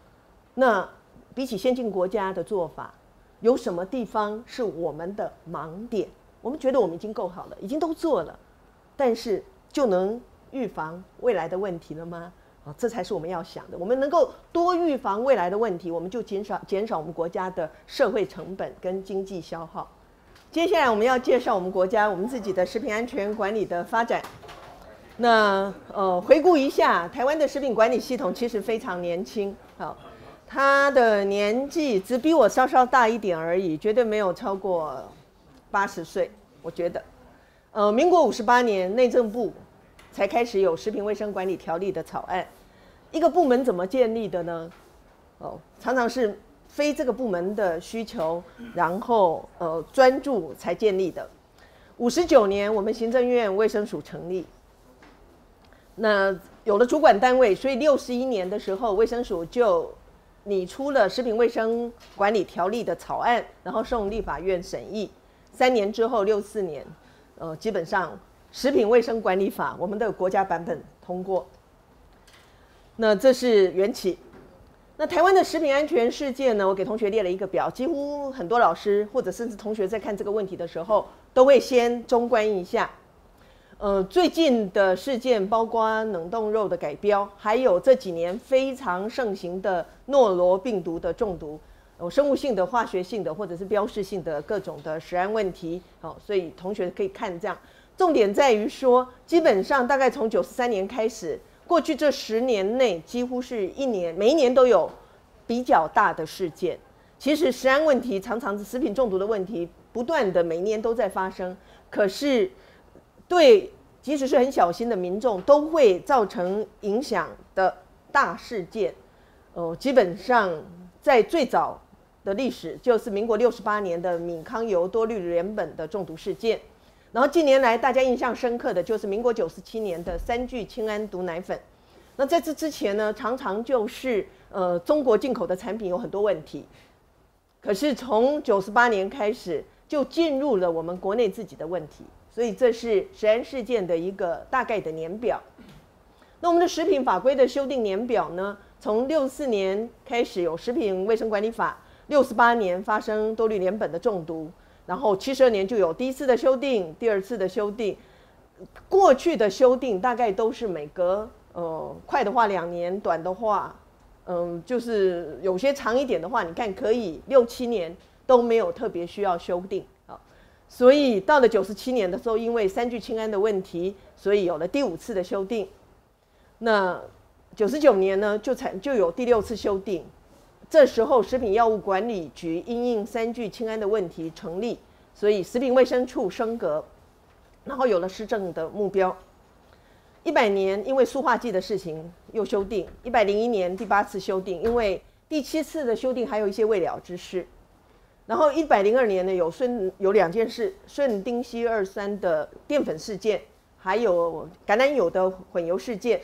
那比起先进国家的做法，有什么地方是我们的盲点？我们觉得我们已经够好了，已经都做了，但是。就能预防未来的问题了吗？啊，这才是我们要想的。我们能够多预防未来的问题，我们就减少减少我们国家的社会成本跟经济消耗。接下来我们要介绍我们国家我们自己的食品安全管理的发展。那呃，回顾一下台湾的食品管理系统，其实非常年轻。好，他的年纪只比我稍稍大一点而已，绝对没有超过八十岁。我觉得，呃，民国五十八年内政部。才开始有食品卫生管理条例的草案，一个部门怎么建立的呢？哦，常常是非这个部门的需求，然后呃专注才建立的。五十九年，我们行政院卫生署成立，那有了主管单位，所以六十一年的时候，卫生署就拟出了食品卫生管理条例的草案，然后送立法院审议。三年之后，六四年，呃，基本上。食品卫生管理法，我们的国家版本通过。那这是缘起。那台湾的食品安全事件呢？我给同学列了一个表，几乎很多老师或者甚至同学在看这个问题的时候，都会先中观一下。呃，最近的事件包括冷冻肉的改标，还有这几年非常盛行的诺罗病毒的中毒，有生物性的、化学性的或者是标示性的各种的食安问题。好，所以同学可以看这样。重点在于说，基本上大概从九十三年开始，过去这十年内，几乎是一年每一年都有比较大的事件。其实食安问题常常是食品中毒的问题，不断的每年都在发生。可是对即使是很小心的民众，都会造成影响的大事件。哦，基本上在最早的历史，就是民国六十八年的米糠油多氯联苯的中毒事件。然后近年来大家印象深刻的就是民国九十七年的三聚氰胺毒奶粉。那在这之前呢，常常就是呃中国进口的产品有很多问题。可是从九十八年开始就进入了我们国内自己的问题，所以这是食安事件的一个大概的年表。那我们的食品法规的修订年表呢，从六四年开始有食品卫生管理法，六十八年发生多氯联苯的中毒。然后七十二年就有第一次的修订，第二次的修订，过去的修订大概都是每隔呃快的话两年，短的话，嗯，就是有些长一点的话，你看可以六七年都没有特别需要修订啊。所以到了九十七年的时候，因为三聚氰胺的问题，所以有了第五次的修订。那九十九年呢，就才就有第六次修订。这时候，食品药物管理局因应三聚氰胺的问题成立，所以食品卫生处升格，然后有了施政的目标。一百年因为塑化剂的事情又修订，一百零一年第八次修订，因为第七次的修订还有一些未了之事。然后一百零二年呢，有顺有两件事：顺丁烯二酸的淀粉事件，还有橄榄油的混油事件。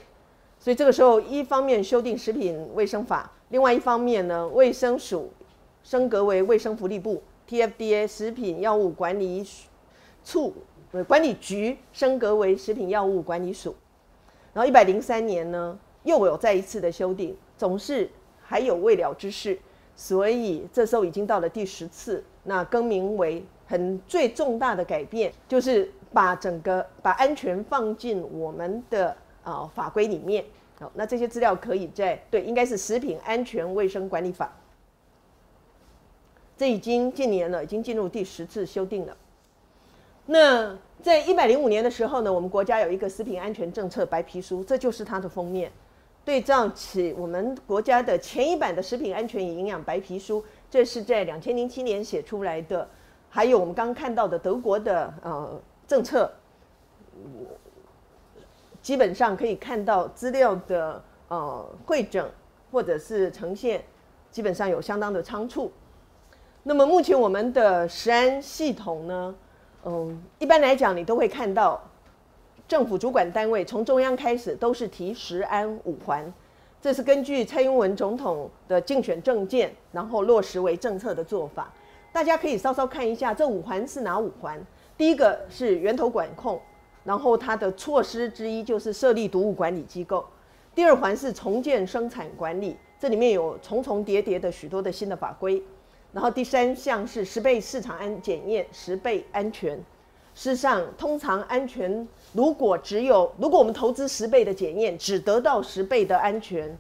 所以这个时候，一方面修订食品卫生法。另外一方面呢，卫生署升格为卫生福利部，TFDA 食品药物管理处管理局升格为食品药物管理署。然后一百零三年呢，又有再一次的修订，总是还有未了之事，所以这时候已经到了第十次，那更名为很最重大的改变，就是把整个把安全放进我们的啊法规里面。那这些资料可以在对，应该是《食品安全卫生管理法》。这已经近年了，已经进入第十次修订了。那在一百零五年的时候呢，我们国家有一个食品安全政策白皮书，这就是它的封面。对照起我们国家的前一版的食品安全与营养白皮书，这是在两千零七年写出来的。还有我们刚刚看到的德国的呃政策，基本上可以看到资料的呃会诊或者是呈现，基本上有相当的仓促。那么目前我们的食安系统呢？嗯，一般来讲，你都会看到政府主管单位从中央开始都是提食安五环，这是根据蔡英文总统的竞选政见，然后落实为政策的做法。大家可以稍稍看一下这五环是哪五环？第一个是源头管控，然后它的措施之一就是设立毒物管理机构。第二环是重建生产管理，这里面有重重叠叠的许多的新的法规。然后第三项是十倍市场安检验，十倍安全。事实上，通常安全如果只有如果我们投资十倍的检验，只得到十倍的安全，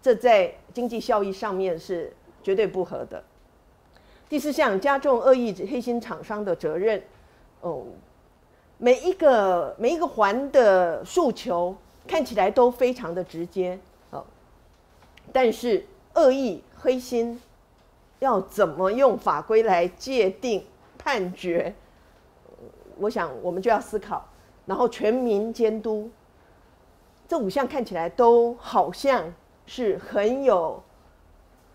这在经济效益上面是绝对不合的。第四项加重恶意黑心厂商的责任。哦，每一个每一个环的诉求看起来都非常的直接，哦，但是恶意黑心。要怎么用法规来界定判决？我想我们就要思考，然后全民监督。这五项看起来都好像是很有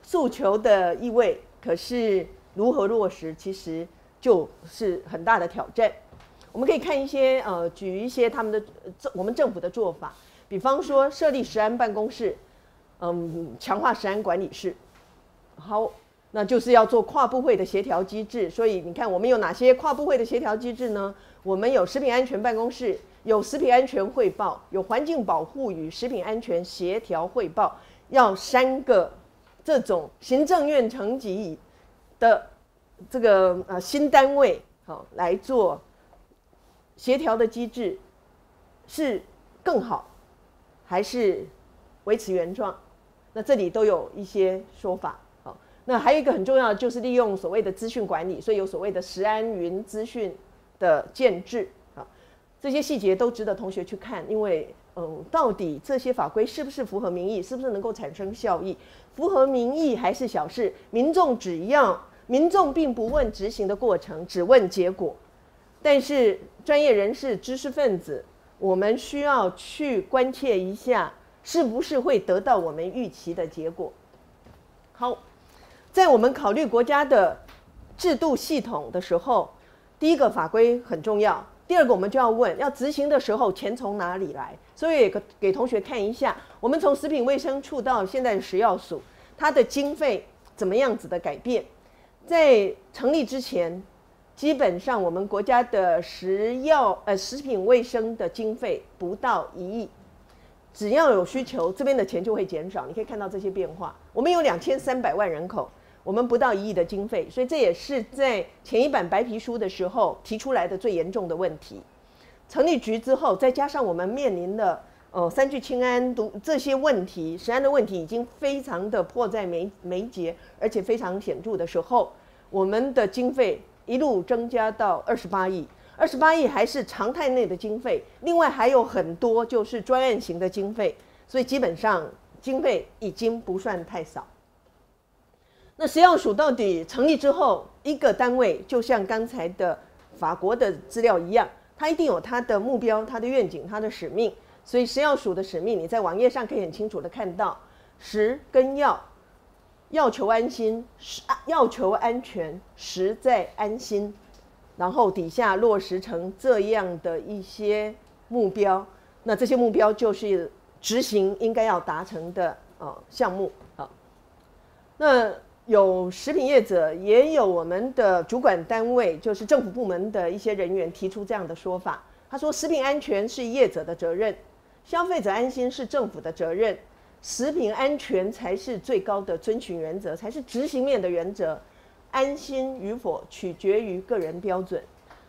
诉求的意味，可是如何落实，其实就是很大的挑战。我们可以看一些呃，举一些他们的政我们政府的做法，比方说设立食安办公室，嗯，强化食安管理室，好。那就是要做跨部会的协调机制，所以你看我们有哪些跨部会的协调机制呢？我们有食品安全办公室，有食品安全汇报，有环境保护与食品安全协调汇报，要三个这种行政院层级的这个呃新单位好来做协调的机制，是更好还是维持原状？那这里都有一些说法。好那还有一个很重要的，就是利用所谓的资讯管理，所以有所谓的食安云资讯的建制啊，这些细节都值得同学去看，因为嗯，到底这些法规是不是符合民意，是不是能够产生效益？符合民意还是小事，民众只要民众并不问执行的过程，只问结果。但是专业人士、知识分子，我们需要去关切一下，是不是会得到我们预期的结果？好。在我们考虑国家的制度系统的时候，第一个法规很重要，第二个我们就要问，要执行的时候钱从哪里来？所以给给同学看一下，我们从食品卫生处到现在的食药署，它的经费怎么样子的改变？在成立之前，基本上我们国家的食药呃食品卫生的经费不到一亿。只要有需求，这边的钱就会减少。你可以看到这些变化。我们有两千三百万人口。我们不到一亿的经费，所以这也是在前一版白皮书的时候提出来的最严重的问题。成立局之后，再加上我们面临的呃三聚氰胺毒这些问题，食安的问题已经非常的迫在眉眉睫，而且非常显著的时候，我们的经费一路增加到二十八亿，二十八亿还是常态内的经费，另外还有很多就是专案型的经费，所以基本上经费已经不算太少。那食药署到底成立之后，一个单位就像刚才的法国的资料一样，它一定有它的目标、它的愿景、它的使命。所以食药署的使命，你在网页上可以很清楚的看到：食跟药，要求安心，食要求安全，实在安心。然后底下落实成这样的一些目标，那这些目标就是执行应该要达成的呃项目啊。那有食品业者，也有我们的主管单位，就是政府部门的一些人员提出这样的说法。他说：“食品安全是业者的责任，消费者安心是政府的责任，食品安全才是最高的遵循原则，才是执行面的原则。安心与否取决于个人标准。”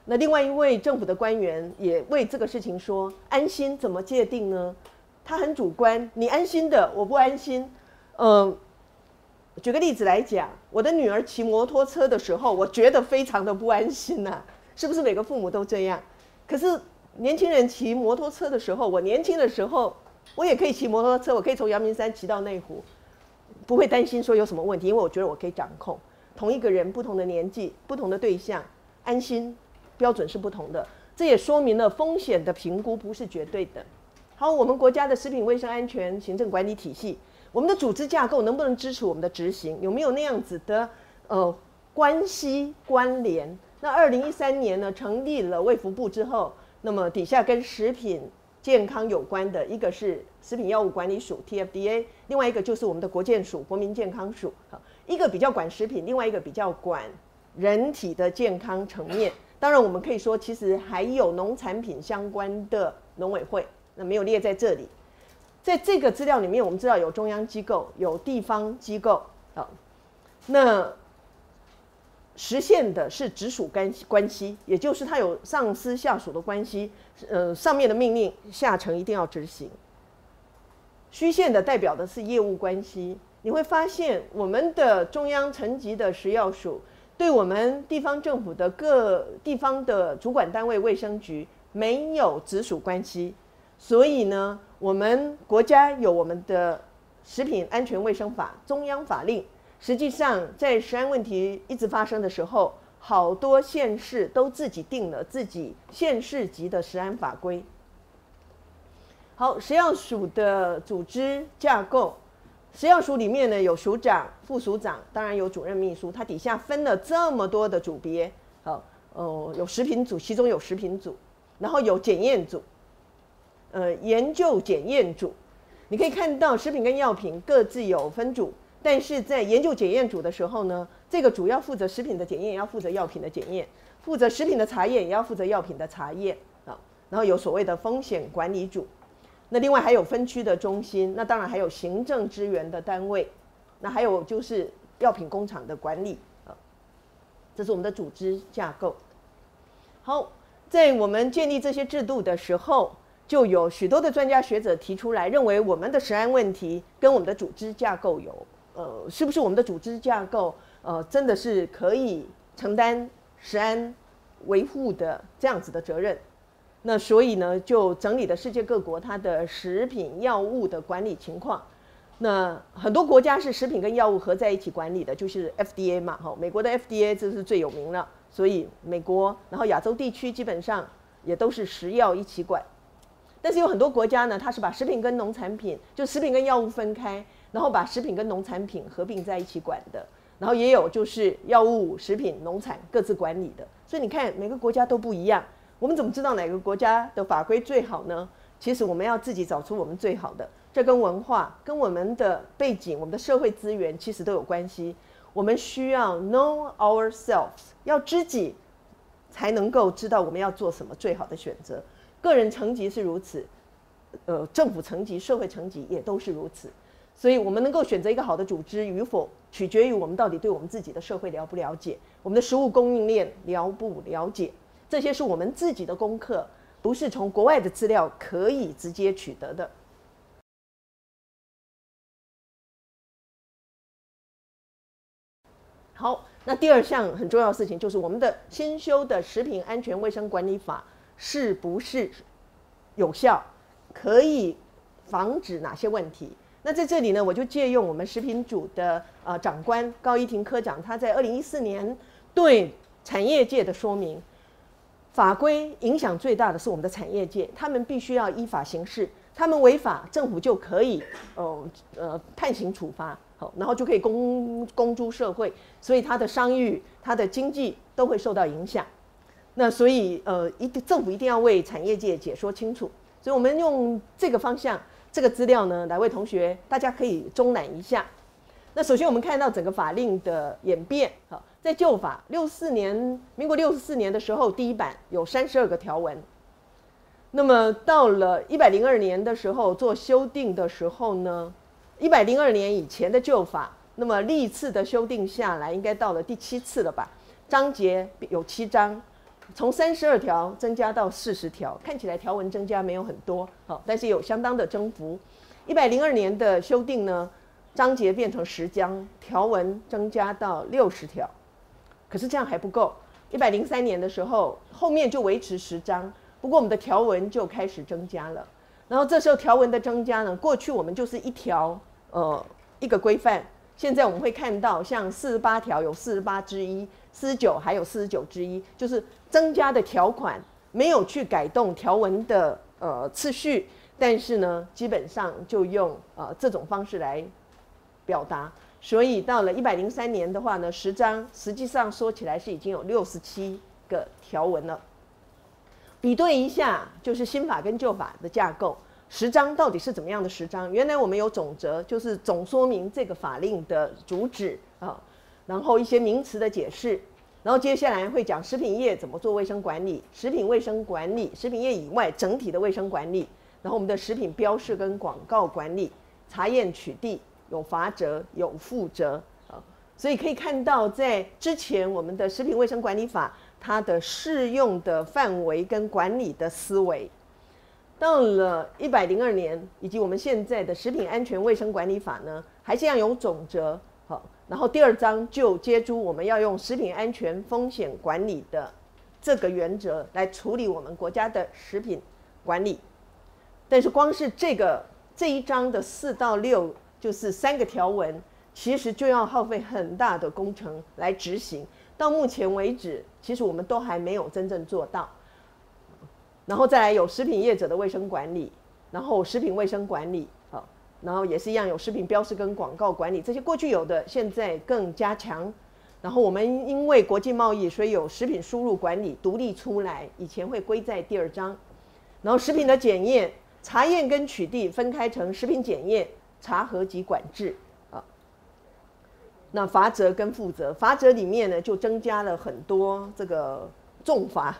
那另外一位政府的官员也为这个事情说：“安心怎么界定呢？他很主观，你安心的，我不安心。”嗯。举个例子来讲，我的女儿骑摩托车的时候，我觉得非常的不安心呐。是不是每个父母都这样？可是年轻人骑摩托车的时候，我年轻的时候，我也可以骑摩托车，我可以从阳明山骑到内湖，不会担心说有什么问题，因为我觉得我可以掌控。同一个人，不同的年纪，不同的对象，安心标准是不同的。这也说明了风险的评估不是绝对的。好，我们国家的食品卫生安全行政管理体系，我们的组织架构能不能支持我们的执行？有没有那样子的呃关系关联？那二零一三年呢，成立了卫福部之后，那么底下跟食品健康有关的一个是食品药物管理署 TFDA，另外一个就是我们的国健署国民健康署。好，一个比较管食品，另外一个比较管人体的健康层面。当然，我们可以说，其实还有农产品相关的农委会，那没有列在这里。在这个资料里面，我们知道有中央机构，有地方机构啊。那实现的是直属关关系，也就是它有上司下属的关系。呃，上面的命令下层一定要执行。虚线的代表的是业务关系。你会发现，我们的中央层级的食药署。对我们地方政府的各地方的主管单位卫生局没有直属关系，所以呢，我们国家有我们的食品安全卫生法中央法令。实际上，在食安问题一直发生的时候，好多县市都自己定了自己县市级的食安法规。好，食药署的组织架构。食药署里面呢有署长、副署长，当然有主任秘书。它底下分了这么多的组别，好，哦，有食品组，其中有食品组，然后有检验组，呃，研究检验组。你可以看到食品跟药品各自有分组，但是在研究检验组的时候呢，这个主要负责食品的检验，也要负责药品的检验；负责食品的查验，也要负责药品的查验啊。然后有所谓的风险管理组。那另外还有分区的中心，那当然还有行政支援的单位，那还有就是药品工厂的管理啊，这是我们的组织架构。好，在我们建立这些制度的时候，就有许多的专家学者提出来，认为我们的食安问题跟我们的组织架构有，呃，是不是我们的组织架构呃真的是可以承担食安维护的这样子的责任？那所以呢，就整理了世界各国它的食品药物的管理情况。那很多国家是食品跟药物合在一起管理的，就是 FDA 嘛，哈，美国的 FDA 这是最有名了。所以美国，然后亚洲地区基本上也都是食药一起管。但是有很多国家呢，它是把食品跟农产品，就食品跟药物分开，然后把食品跟农产品合并在一起管的。然后也有就是药物、食品、农产各自管理的。所以你看，每个国家都不一样。我们怎么知道哪个国家的法规最好呢？其实我们要自己找出我们最好的，这跟文化、跟我们的背景、我们的社会资源其实都有关系。我们需要 know ourselves，要知己才能够知道我们要做什么最好的选择。个人层级是如此，呃，政府层级、社会层级也都是如此。所以，我们能够选择一个好的组织与否，取决于我们到底对我们自己的社会了不了解，我们的食物供应链了不了解。这些是我们自己的功课，不是从国外的资料可以直接取得的。好，那第二项很重要的事情就是我们的新修的食品安全卫生管理法是不是有效，可以防止哪些问题？那在这里呢，我就借用我们食品组的呃长官高一婷科长，他在二零一四年对产业界的说明。法规影响最大的是我们的产业界，他们必须要依法行事，他们违法，政府就可以，呃呃判刑处罚，好，然后就可以公公诸社会，所以他的商誉、他的经济都会受到影响。那所以，呃，一定政府一定要为产业界解说清楚。所以我们用这个方向，这个资料呢，来为同学大家可以中览一下。那首先我们看到整个法令的演变，好。在旧法六四年，民国六十四年的时候，第一版有三十二个条文。那么到了一百零二年的时候做修订的时候呢，一百零二年以前的旧法，那么历次的修订下来，应该到了第七次了吧？章节有七章，从三十二条增加到四十条，看起来条文增加没有很多，好，但是有相当的增幅。一百零二年的修订呢，章节变成十章，条文增加到六十条。可是这样还不够，一百零三年的时候，后面就维持十章，不过我们的条文就开始增加了。然后这时候条文的增加呢，过去我们就是一条呃一个规范，现在我们会看到像四十八条有四十八之一，四十九还有四十九之一，就是增加的条款没有去改动条文的呃次序，但是呢，基本上就用呃这种方式来表达。所以到了一百零三年的话呢，十章实际上说起来是已经有六十七个条文了。比对一下，就是新法跟旧法的架构，十章到底是怎么样的十章？原来我们有总则，就是总说明这个法令的主旨啊，然后一些名词的解释，然后接下来会讲食品业怎么做卫生管理，食品卫生管理，食品业以外整体的卫生管理，然后我们的食品标示跟广告管理，查验取缔。有罚则，有负责啊，所以可以看到，在之前我们的食品卫生管理法，它的适用的范围跟管理的思维，到了一百零二年，以及我们现在的食品安全卫生管理法呢，还是要有总则，好，然后第二章就接诸我们要用食品安全风险管理的这个原则来处理我们国家的食品管理，但是光是这个这一章的四到六。就是三个条文，其实就要耗费很大的工程来执行。到目前为止，其实我们都还没有真正做到。然后再来有食品业者的卫生管理，然后食品卫生管理，然后也是一样有食品标识跟广告管理，这些过去有的，现在更加强。然后我们因为国际贸易，所以有食品输入管理独立出来，以前会归在第二章。然后食品的检验、查验跟取缔分开成食品检验。查核及管制啊，那罚则跟负责，罚则里面呢就增加了很多这个重罚。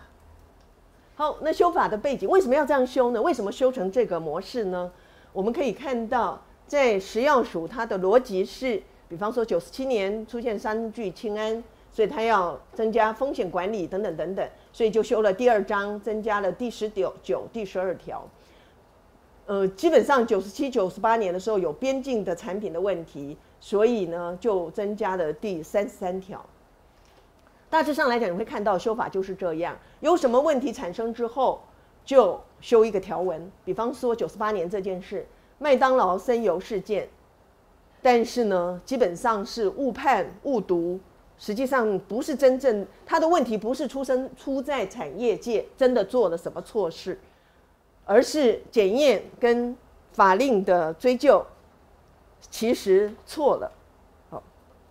好，那修法的背景为什么要这样修呢？为什么修成这个模式呢？我们可以看到，在食药署它的逻辑是，比方说九十七年出现三聚氰胺，所以它要增加风险管理等等等等，所以就修了第二章，增加了第十九、九、第十二条。呃，基本上九十七、九十八年的时候有边境的产品的问题，所以呢就增加了第三十三条。大致上来讲，你会看到修法就是这样：有什么问题产生之后，就修一个条文。比方说九十八年这件事，麦当劳生油事件，但是呢，基本上是误判误读，实际上不是真正他的问题，不是出生出在产业界真的做了什么错事。而是检验跟法令的追究，其实错了，好，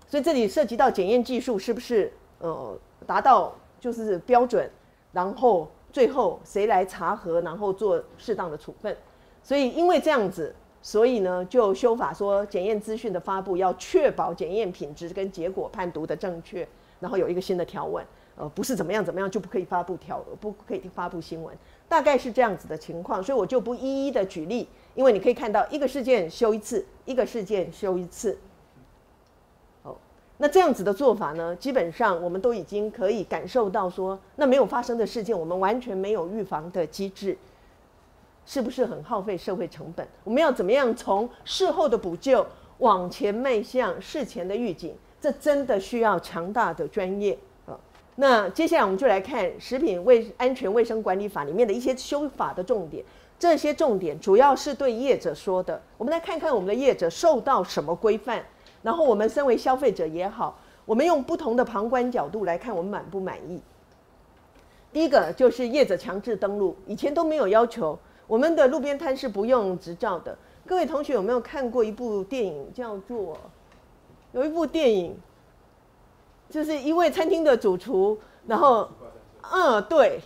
所以这里涉及到检验技术是不是呃达到就是标准，然后最后谁来查核，然后做适当的处分。所以因为这样子，所以呢就修法说检验资讯的发布要确保检验品质跟结果判读的正确，然后有一个新的条文，呃不是怎么样怎么样就不可以发布条不可以发布新闻。大概是这样子的情况，所以我就不一一的举例，因为你可以看到一个事件修一次，一个事件修一次。那这样子的做法呢，基本上我们都已经可以感受到说，那没有发生的事件，我们完全没有预防的机制，是不是很耗费社会成本？我们要怎么样从事后的补救往前迈向事前的预警？这真的需要强大的专业啊。那接下来我们就来看《食品卫安全卫生管理法》里面的一些修法的重点。这些重点主要是对业者说的。我们来看看我们的业者受到什么规范，然后我们身为消费者也好，我们用不同的旁观角度来看，我们满不满意？第一个就是业者强制登录，以前都没有要求，我们的路边摊是不用执照的。各位同学有没有看过一部电影，叫做有一部电影？就是一位餐厅的主厨，然后，嗯，对，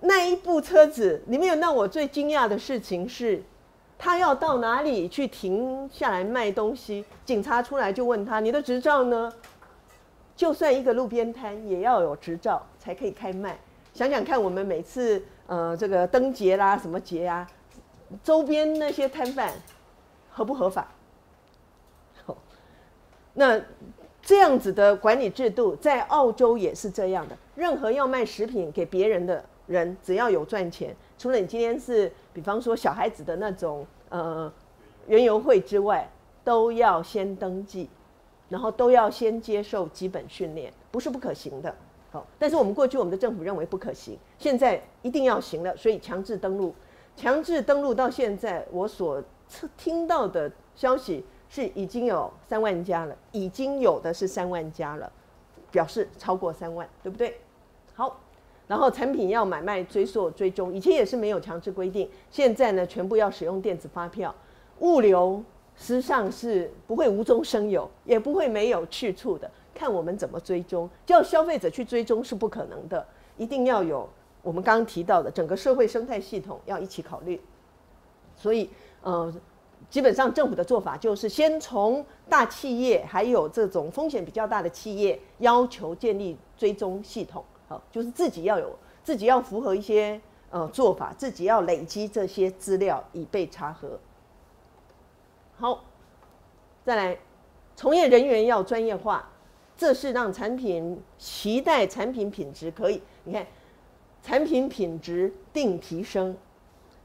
那一部车子里面有让我最惊讶的事情是，他要到哪里去停下来卖东西，警察出来就问他：“你的执照呢？”就算一个路边摊也要有执照才可以开卖。想想看，我们每次呃这个灯节啦、什么节啊，周边那些摊贩合不合法？那。这样子的管理制度在澳洲也是这样的。任何要卖食品给别人的人，只要有赚钱，除了你今天是比方说小孩子的那种呃园游会之外，都要先登记，然后都要先接受基本训练，不是不可行的。好，但是我们过去我们的政府认为不可行，现在一定要行了，所以强制登录，强制登录到现在，我所听到的消息是已经有三万家了，已经有的是三万家了，表示超过三万，对不对？好，然后产品要买卖追溯追踪，以前也是没有强制规定，现在呢全部要使用电子发票，物流实际上是不会无中生有，也不会没有去处的，看我们怎么追踪，叫消费者去追踪是不可能的，一定要有我们刚刚提到的整个社会生态系统要一起考虑，所以呃。基本上政府的做法就是先从大企业还有这种风险比较大的企业要求建立追踪系统，就是自己要有自己要符合一些呃做法，自己要累积这些资料以备查核。好，再来，从业人员要专业化，这是让产品期待产品品质可以，你看，产品品质定提升。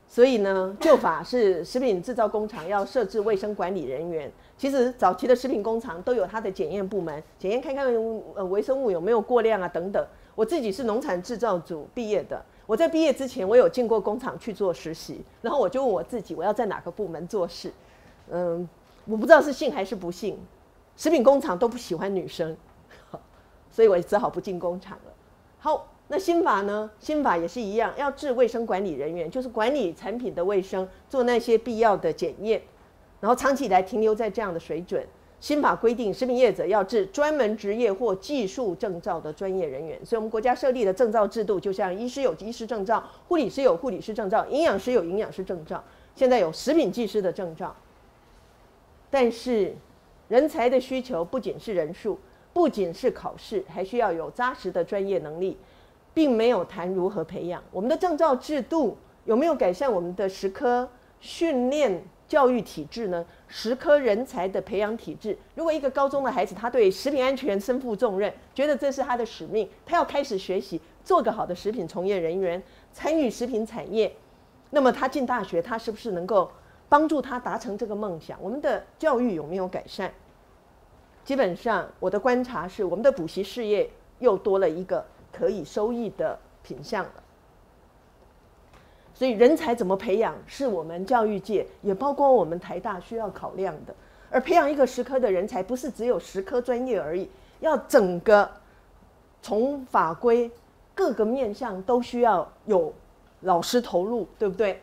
所以呢，旧法是食品制造工厂要设置卫生管理人员。其实早期的食品工厂都有它的检验部门，检验看看呃微生物有没有过量啊等等。我自己是农产制造组毕业的，我在毕业之前我有进过工厂去做实习，然后我就问我自己我要在哪个部门做事。嗯，我不知道是幸还是不幸，食品工厂都不喜欢女生，所以我只好不进工厂了。好。那新法呢？新法也是一样，要治卫生管理人员，就是管理产品的卫生，做那些必要的检验，然后长期以来停留在这样的水准。新法规定，食品业者要治专门职业或技术证照的专业人员，所以我们国家设立的证照制度，就像医师有医师证照，护理师有护理师证照，营养师有营养师证照，现在有食品技师的证照。但是，人才的需求不仅是人数，不仅是考试，还需要有扎实的专业能力。并没有谈如何培养我们的证照制度有没有改善我们的食科训练教育体制呢？实科人才的培养体制，如果一个高中的孩子他对食品安全身负重任，觉得这是他的使命，他要开始学习做个好的食品从业人员，参与食品产业，那么他进大学，他是不是能够帮助他达成这个梦想？我们的教育有没有改善？基本上，我的观察是，我们的补习事业又多了一个。可以收益的品相了，所以人才怎么培养，是我们教育界也包括我们台大需要考量的。而培养一个十科的人才，不是只有十科专业而已，要整个从法规各个面向都需要有老师投入，对不对？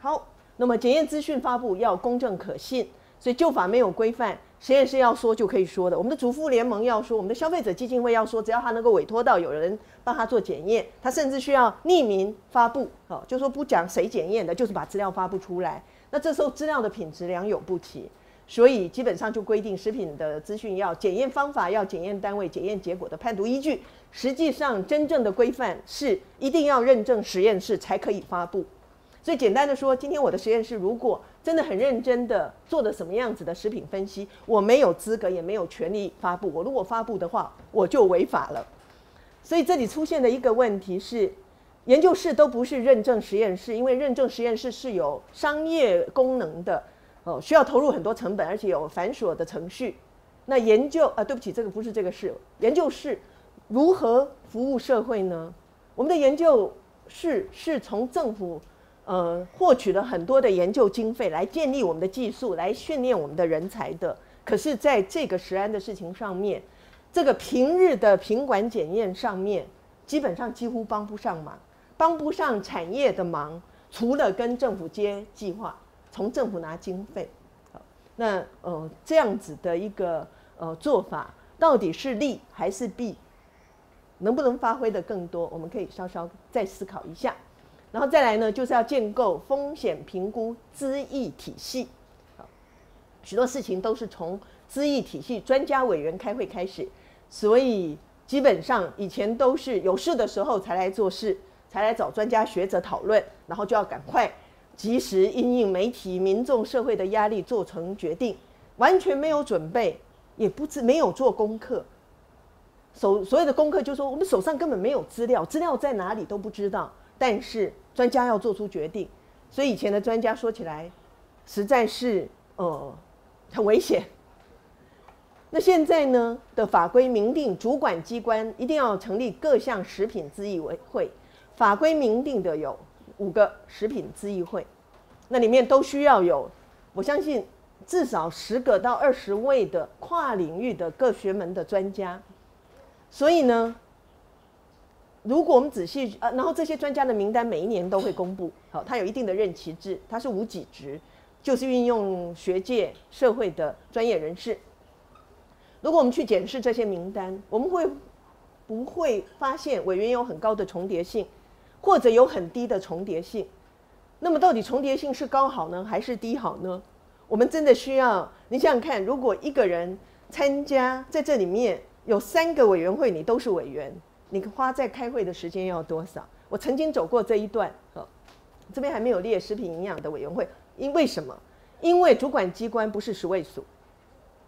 好，那么检验资讯发布要公正可信，所以旧法没有规范。实验室要说就可以说的，我们的主妇联盟要说，我们的消费者基金会要说，只要他能够委托到有人帮他做检验，他甚至需要匿名发布，哦，就说不讲谁检验的，就是把资料发布出来。那这时候资料的品质良莠不齐，所以基本上就规定食品的资讯要检验方法、要检验单位、检验结果的判读依据。实际上真正的规范是一定要认证实验室才可以发布。所以简单的说，今天我的实验室如果真的很认真的做的什么样子的食品分析，我没有资格也没有权利发布。我如果发布的话，我就违法了。所以这里出现的一个问题是，研究室都不是认证实验室，因为认证实验室是有商业功能的，哦，需要投入很多成本，而且有繁琐的程序。那研究啊，对不起，这个不是这个事，研究室如何服务社会呢？我们的研究室是从政府。呃，获取了很多的研究经费来建立我们的技术，来训练我们的人才的。可是，在这个食安的事情上面，这个平日的品管检验上面，基本上几乎帮不上忙，帮不上产业的忙。除了跟政府接计划，从政府拿经费，那呃这样子的一个呃做法，到底是利还是弊？能不能发挥的更多？我们可以稍稍再思考一下。然后再来呢，就是要建构风险评估资议体系。许多事情都是从资议体系专家委员开会开始，所以基本上以前都是有事的时候才来做事，才来找专家学者讨论，然后就要赶快及时应应媒体、民众、社会的压力做成决定，完全没有准备，也不知没有做功课。手所有的功课就说我们手上根本没有资料，资料在哪里都不知道，但是。专家要做出决定，所以以前的专家说起来，实在是呃很危险。那现在呢的法规明定，主管机关一定要成立各项食品咨议委会。法规明定的有五个食品咨议会，那里面都需要有，我相信至少十个到二十位的跨领域的各学门的专家。所以呢，如果我们仔细呃，然后这些专家的名单每一年都会公布，好，它有一定的任期制，它是无给职，就是运用学界社会的专业人士。如果我们去检视这些名单，我们会不会发现委员有很高的重叠性，或者有很低的重叠性？那么到底重叠性是高好呢，还是低好呢？我们真的需要你想想看，如果一个人参加在这里面有三个委员会，你都是委员，你花在开会的时间要多少？我曾经走过这一段，呃，这边还没有列食品营养的委员会，因为什么？因为主管机关不是十位数。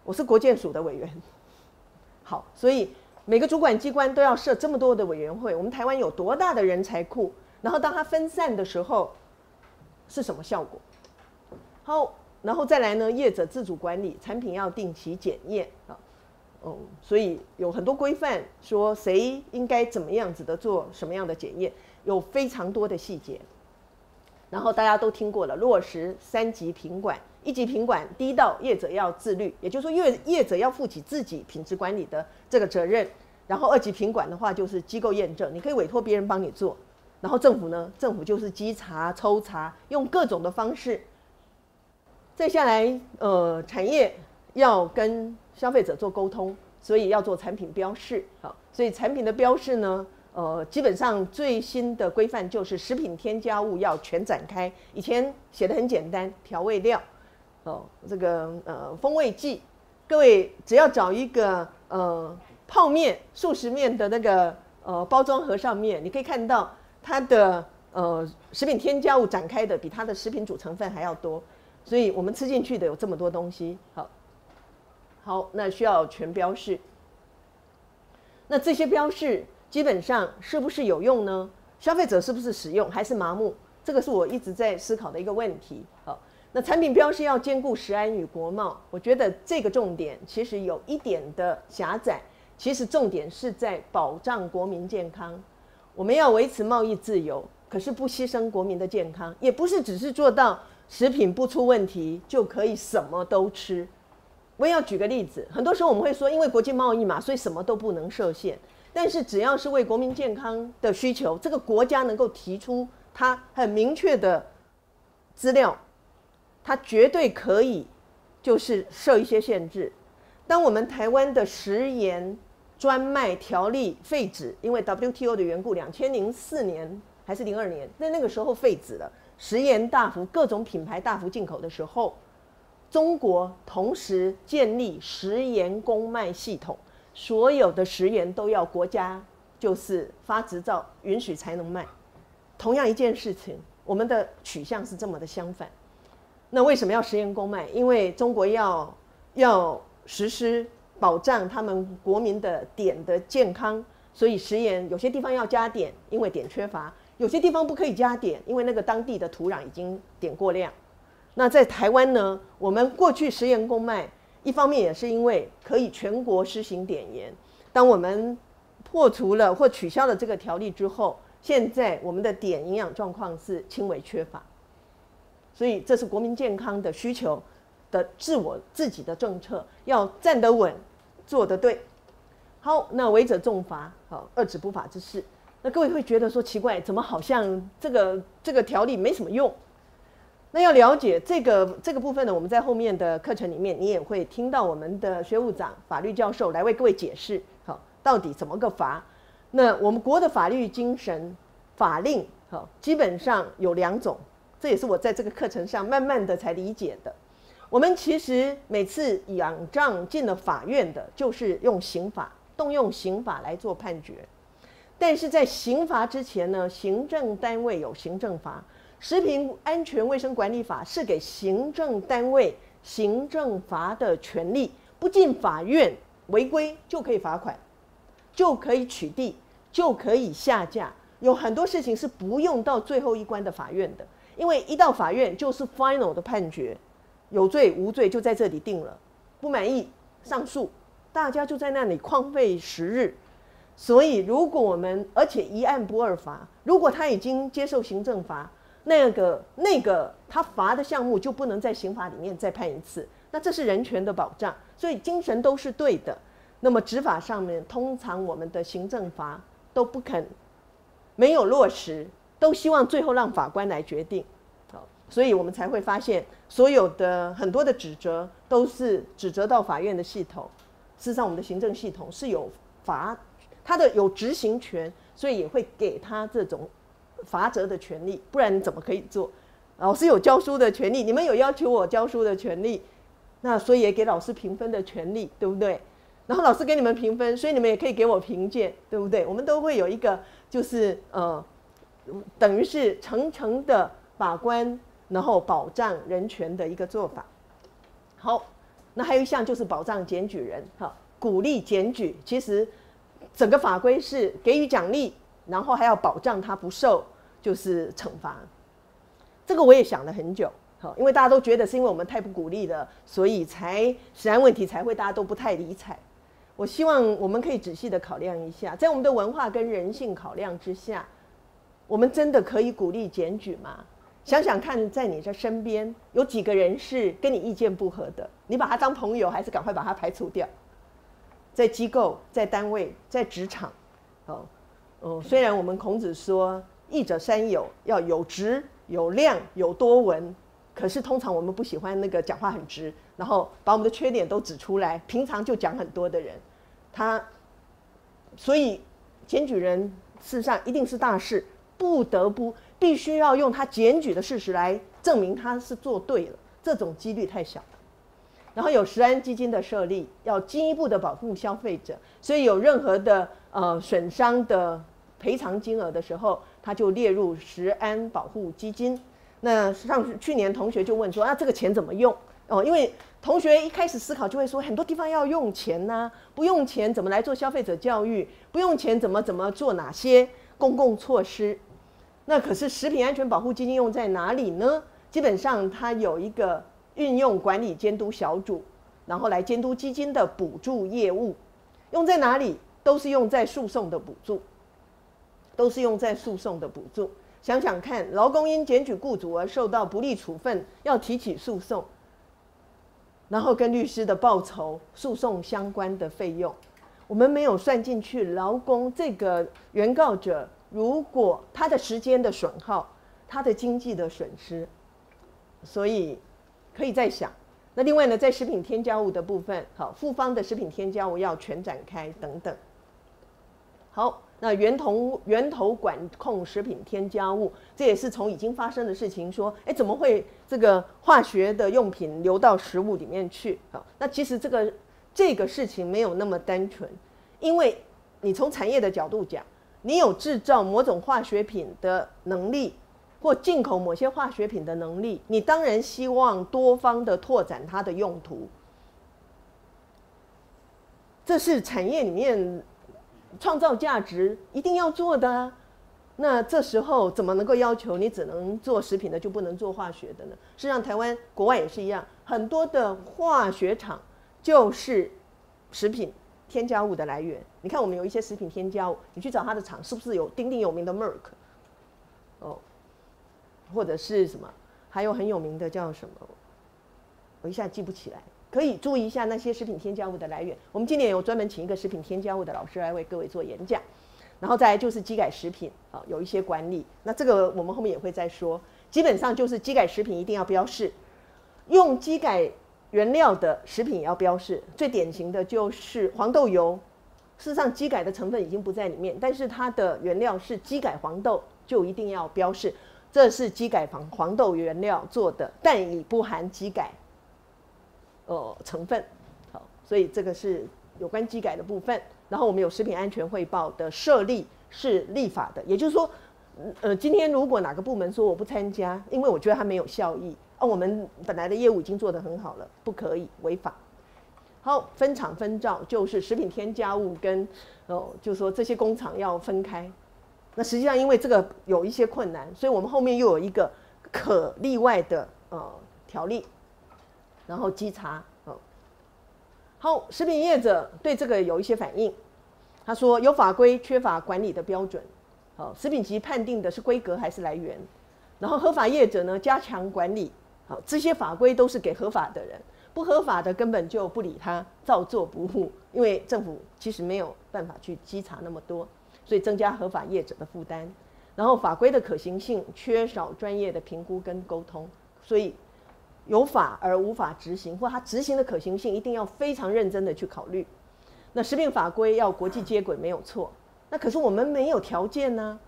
我是国建署的委员，好，所以每个主管机关都要设这么多的委员会。我们台湾有多大的人才库？然后当它分散的时候，是什么效果？好，然后再来呢？业者自主管理，产品要定期检验啊，嗯，所以有很多规范，说谁应该怎么样子的做什么样的检验，有非常多的细节。然后大家都听过了，落实三级品管。一级品管，低到业者要自律，也就是说，业业者要负起自己品质管理的这个责任。然后二级品管的话，就是机构验证，你可以委托别人帮你做。然后政府呢，政府就是稽查、抽查，用各种的方式。再下来，呃，产业要跟消费者做沟通，所以要做产品标示。好，所以产品的标示呢，呃，基本上最新的规范就是食品添加物要全展开。以前写的很简单，调味料。哦，这个呃风味剂，各位只要找一个呃泡面、速食面的那个呃包装盒上面，你可以看到它的呃食品添加物展开的比它的食品主成分还要多，所以我们吃进去的有这么多东西。好，好，那需要全标示。那这些标示基本上是不是有用呢？消费者是不是使用还是麻木？这个是我一直在思考的一个问题。好。那产品标示要兼顾食安与国贸，我觉得这个重点其实有一点的狭窄。其实重点是在保障国民健康。我们要维持贸易自由，可是不牺牲国民的健康，也不是只是做到食品不出问题就可以什么都吃。我也要举个例子，很多时候我们会说，因为国际贸易嘛，所以什么都不能设限。但是只要是为国民健康的需求，这个国家能够提出它很明确的资料。它绝对可以，就是设一些限制。当我们台湾的食盐专卖条例废止，因为 WTO 的缘故，两千零四年还是零二年，在那个时候废止了，食盐大幅各种品牌大幅进口的时候，中国同时建立食盐公卖系统，所有的食盐都要国家就是发执照允许才能卖。同样一件事情，我们的取向是这么的相反。那为什么要食盐公卖？因为中国要要实施保障他们国民的碘的健康，所以食盐有些地方要加碘，因为碘缺乏；有些地方不可以加碘，因为那个当地的土壤已经碘过量。那在台湾呢，我们过去食盐公卖，一方面也是因为可以全国施行碘盐。当我们破除了或取消了这个条例之后，现在我们的碘营养状况是轻微缺乏。所以这是国民健康的需求的自我自己的政策，要站得稳，做得对。好，那违者重罚，好，遏止不法之事。那各位会觉得说奇怪，怎么好像这个这个条例没什么用？那要了解这个这个部分呢，我们在后面的课程里面，你也会听到我们的学务长、法律教授来为各位解释，好，到底怎么个罚？那我们国的法律精神法令，好，基本上有两种。这也是我在这个课程上慢慢的才理解的。我们其实每次仰仗进了法院的，就是用刑法，动用刑法来做判决。但是在刑罚之前呢，行政单位有行政罚，《食品安全卫生管理法》是给行政单位行政罚的权利，不进法院违规就可以罚款，就可以取缔，就可以下架。有很多事情是不用到最后一关的法院的。因为一到法院就是 final 的判决，有罪无罪就在这里定了。不满意上诉，大家就在那里旷废时日。所以，如果我们而且一案不二罚，如果他已经接受行政罚，那个那个他罚的项目就不能在刑法里面再判一次。那这是人权的保障，所以精神都是对的。那么执法上面，通常我们的行政罚都不肯没有落实，都希望最后让法官来决定。好，所以我们才会发现，所有的很多的指责都是指责到法院的系统。事实上，我们的行政系统是有罚。他的有执行权，所以也会给他这种罚则的权利，不然你怎么可以做？老师有教书的权利，你们有要求我教书的权利，那所以也给老师评分的权利，对不对？然后老师给你们评分，所以你们也可以给我评鉴，对不对？我们都会有一个就是呃，等于是层层的把关，然后保障人权的一个做法。好，那还有一项就是保障检举人，哈，鼓励检举，其实。整个法规是给予奖励，然后还要保障他不受就是惩罚。这个我也想了很久，好，因为大家都觉得是因为我们太不鼓励了，所以才治安问题才会大家都不太理睬。我希望我们可以仔细的考量一下，在我们的文化跟人性考量之下，我们真的可以鼓励检举吗？想想看，在你这身边有几个人是跟你意见不合的，你把他当朋友，还是赶快把他排除掉？在机构、在单位、在职场，哦，哦，虽然我们孔子说“益者三友”，要有直、有量、有多闻，可是通常我们不喜欢那个讲话很直，然后把我们的缺点都指出来，平常就讲很多的人。他，所以检举人事实上一定是大事，不得不必须要用他检举的事实来证明他是做对了，这种几率太小。然后有食安基金的设立，要进一步的保护消费者，所以有任何的呃损伤的赔偿金额的时候，它就列入食安保护基金。那上去年同学就问说啊，这个钱怎么用？哦，因为同学一开始思考就会说，很多地方要用钱呐，不用钱怎么来做消费者教育？不用钱怎么怎么做哪些公共措施？那可是食品安全保护基金用在哪里呢？基本上它有一个。运用管理监督小组，然后来监督基金的补助业务，用在哪里？都是用在诉讼的补助，都是用在诉讼的补助。想想看，劳工因检举雇主而受到不利处分，要提起诉讼，然后跟律师的报酬、诉讼相关的费用，我们没有算进去。劳工这个原告者，如果他的时间的损耗，他的经济的损失，所以。可以再想，那另外呢，在食品添加物的部分，好，复方的食品添加物要全展开等等。好，那源头源头管控食品添加物，这也是从已经发生的事情说，哎，怎么会这个化学的用品流到食物里面去？好，那其实这个这个事情没有那么单纯，因为你从产业的角度讲，你有制造某种化学品的能力。或进口某些化学品的能力，你当然希望多方的拓展它的用途，这是产业里面创造价值一定要做的。那这时候怎么能够要求你只能做食品的就不能做化学的呢？实际上，台湾国外也是一样，很多的化学厂就是食品添加物的来源。你看，我们有一些食品添加物，你去找它的厂，是不是有鼎鼎有名的 Merck？哦。或者是什么，还有很有名的叫什么，我一下记不起来。可以注意一下那些食品添加物的来源。我们今年有专门请一个食品添加物的老师来为各位做演讲。然后再就是机改食品啊，有一些管理。那这个我们后面也会再说。基本上就是机改食品一定要标示，用机改原料的食品也要标示。最典型的就是黄豆油，事实上机改的成分已经不在里面，但是它的原料是机改黄豆，就一定要标示。这是机改黄黄豆原料做的，但已不含机改，呃成分。好，所以这个是有关机改的部分。然后我们有食品安全汇报的设立是立法的，也就是说，呃，今天如果哪个部门说我不参加，因为我觉得它没有效益，啊，我们本来的业务已经做得很好了，不可以违法。好，分厂分照就是食品添加物跟哦，就是说这些工厂要分开。那实际上，因为这个有一些困难，所以我们后面又有一个可例外的呃条例，然后稽查。好，食品业者对这个有一些反应，他说有法规缺乏管理的标准，好，食品局判定的是规格还是来源，然后合法业者呢加强管理，好，这些法规都是给合法的人，不合法的根本就不理他，照做不误，因为政府其实没有办法去稽查那么多，所以增加合法业者的负担。然后法规的可行性缺少专业的评估跟沟通，所以有法而无法执行，或它执行的可行性一定要非常认真的去考虑。那食品法规要国际接轨没有错，那可是我们没有条件呢，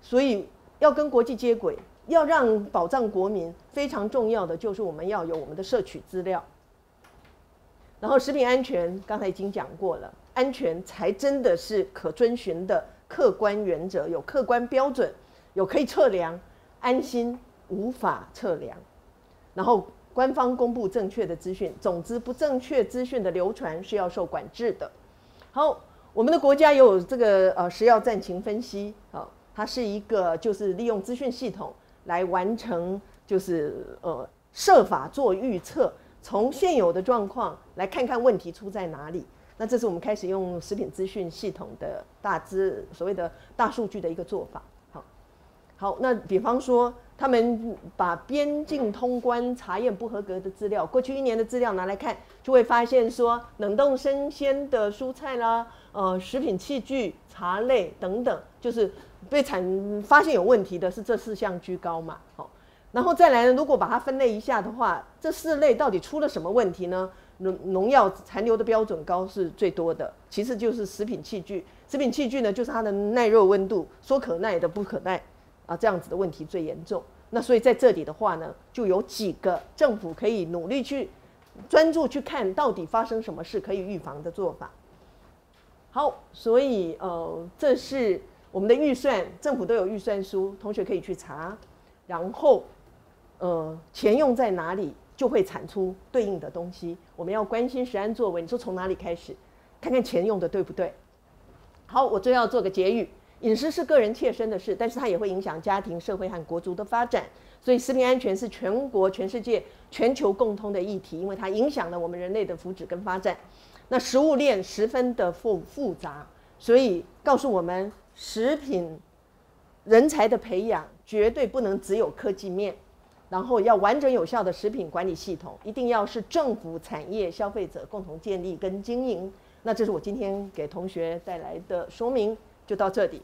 所以要跟国际接轨，要让保障国民非常重要的就是我们要有我们的摄取资料。然后食品安全刚才已经讲过了，安全才真的是可遵循的。客观原则有客观标准，有可以测量，安心无法测量。然后官方公布正确的资讯，总之不正确资讯的流传是要受管制的。好，我们的国家也有这个呃食药战情分析，好，它是一个就是利用资讯系统来完成，就是呃设法做预测，从现有的状况来看看问题出在哪里。那这是我们开始用食品资讯系统的大资所谓的大数据的一个做法。好，好，那比方说，他们把边境通关查验不合格的资料，过去一年的资料拿来看，就会发现说，冷冻生鲜的蔬菜啦，呃，食品器具、茶类等等，就是被产发现有问题的是这四项居高嘛。好，然后再来呢，如果把它分类一下的话，这四类到底出了什么问题呢？农农药残留的标准高是最多的，其次就是食品器具。食品器具呢，就是它的耐热温度，说可耐的不可耐啊，这样子的问题最严重。那所以在这里的话呢，就有几个政府可以努力去专注去看到底发生什么事，可以预防的做法。好，所以呃，这是我们的预算，政府都有预算书，同学可以去查。然后呃，钱用在哪里？就会产出对应的东西。我们要关心食安作为，你说从哪里开始？看看钱用的对不对？好，我最后要做个结语：饮食是个人切身的事，但是它也会影响家庭、社会和国族的发展。所以，食品安全是全国、全世界、全球共通的议题，因为它影响了我们人类的福祉跟发展。那食物链十分的复复杂，所以告诉我们，食品人才的培养绝对不能只有科技面。然后要完整有效的食品管理系统，一定要是政府、产业、消费者共同建立跟经营。那这是我今天给同学带来的说明，就到这里。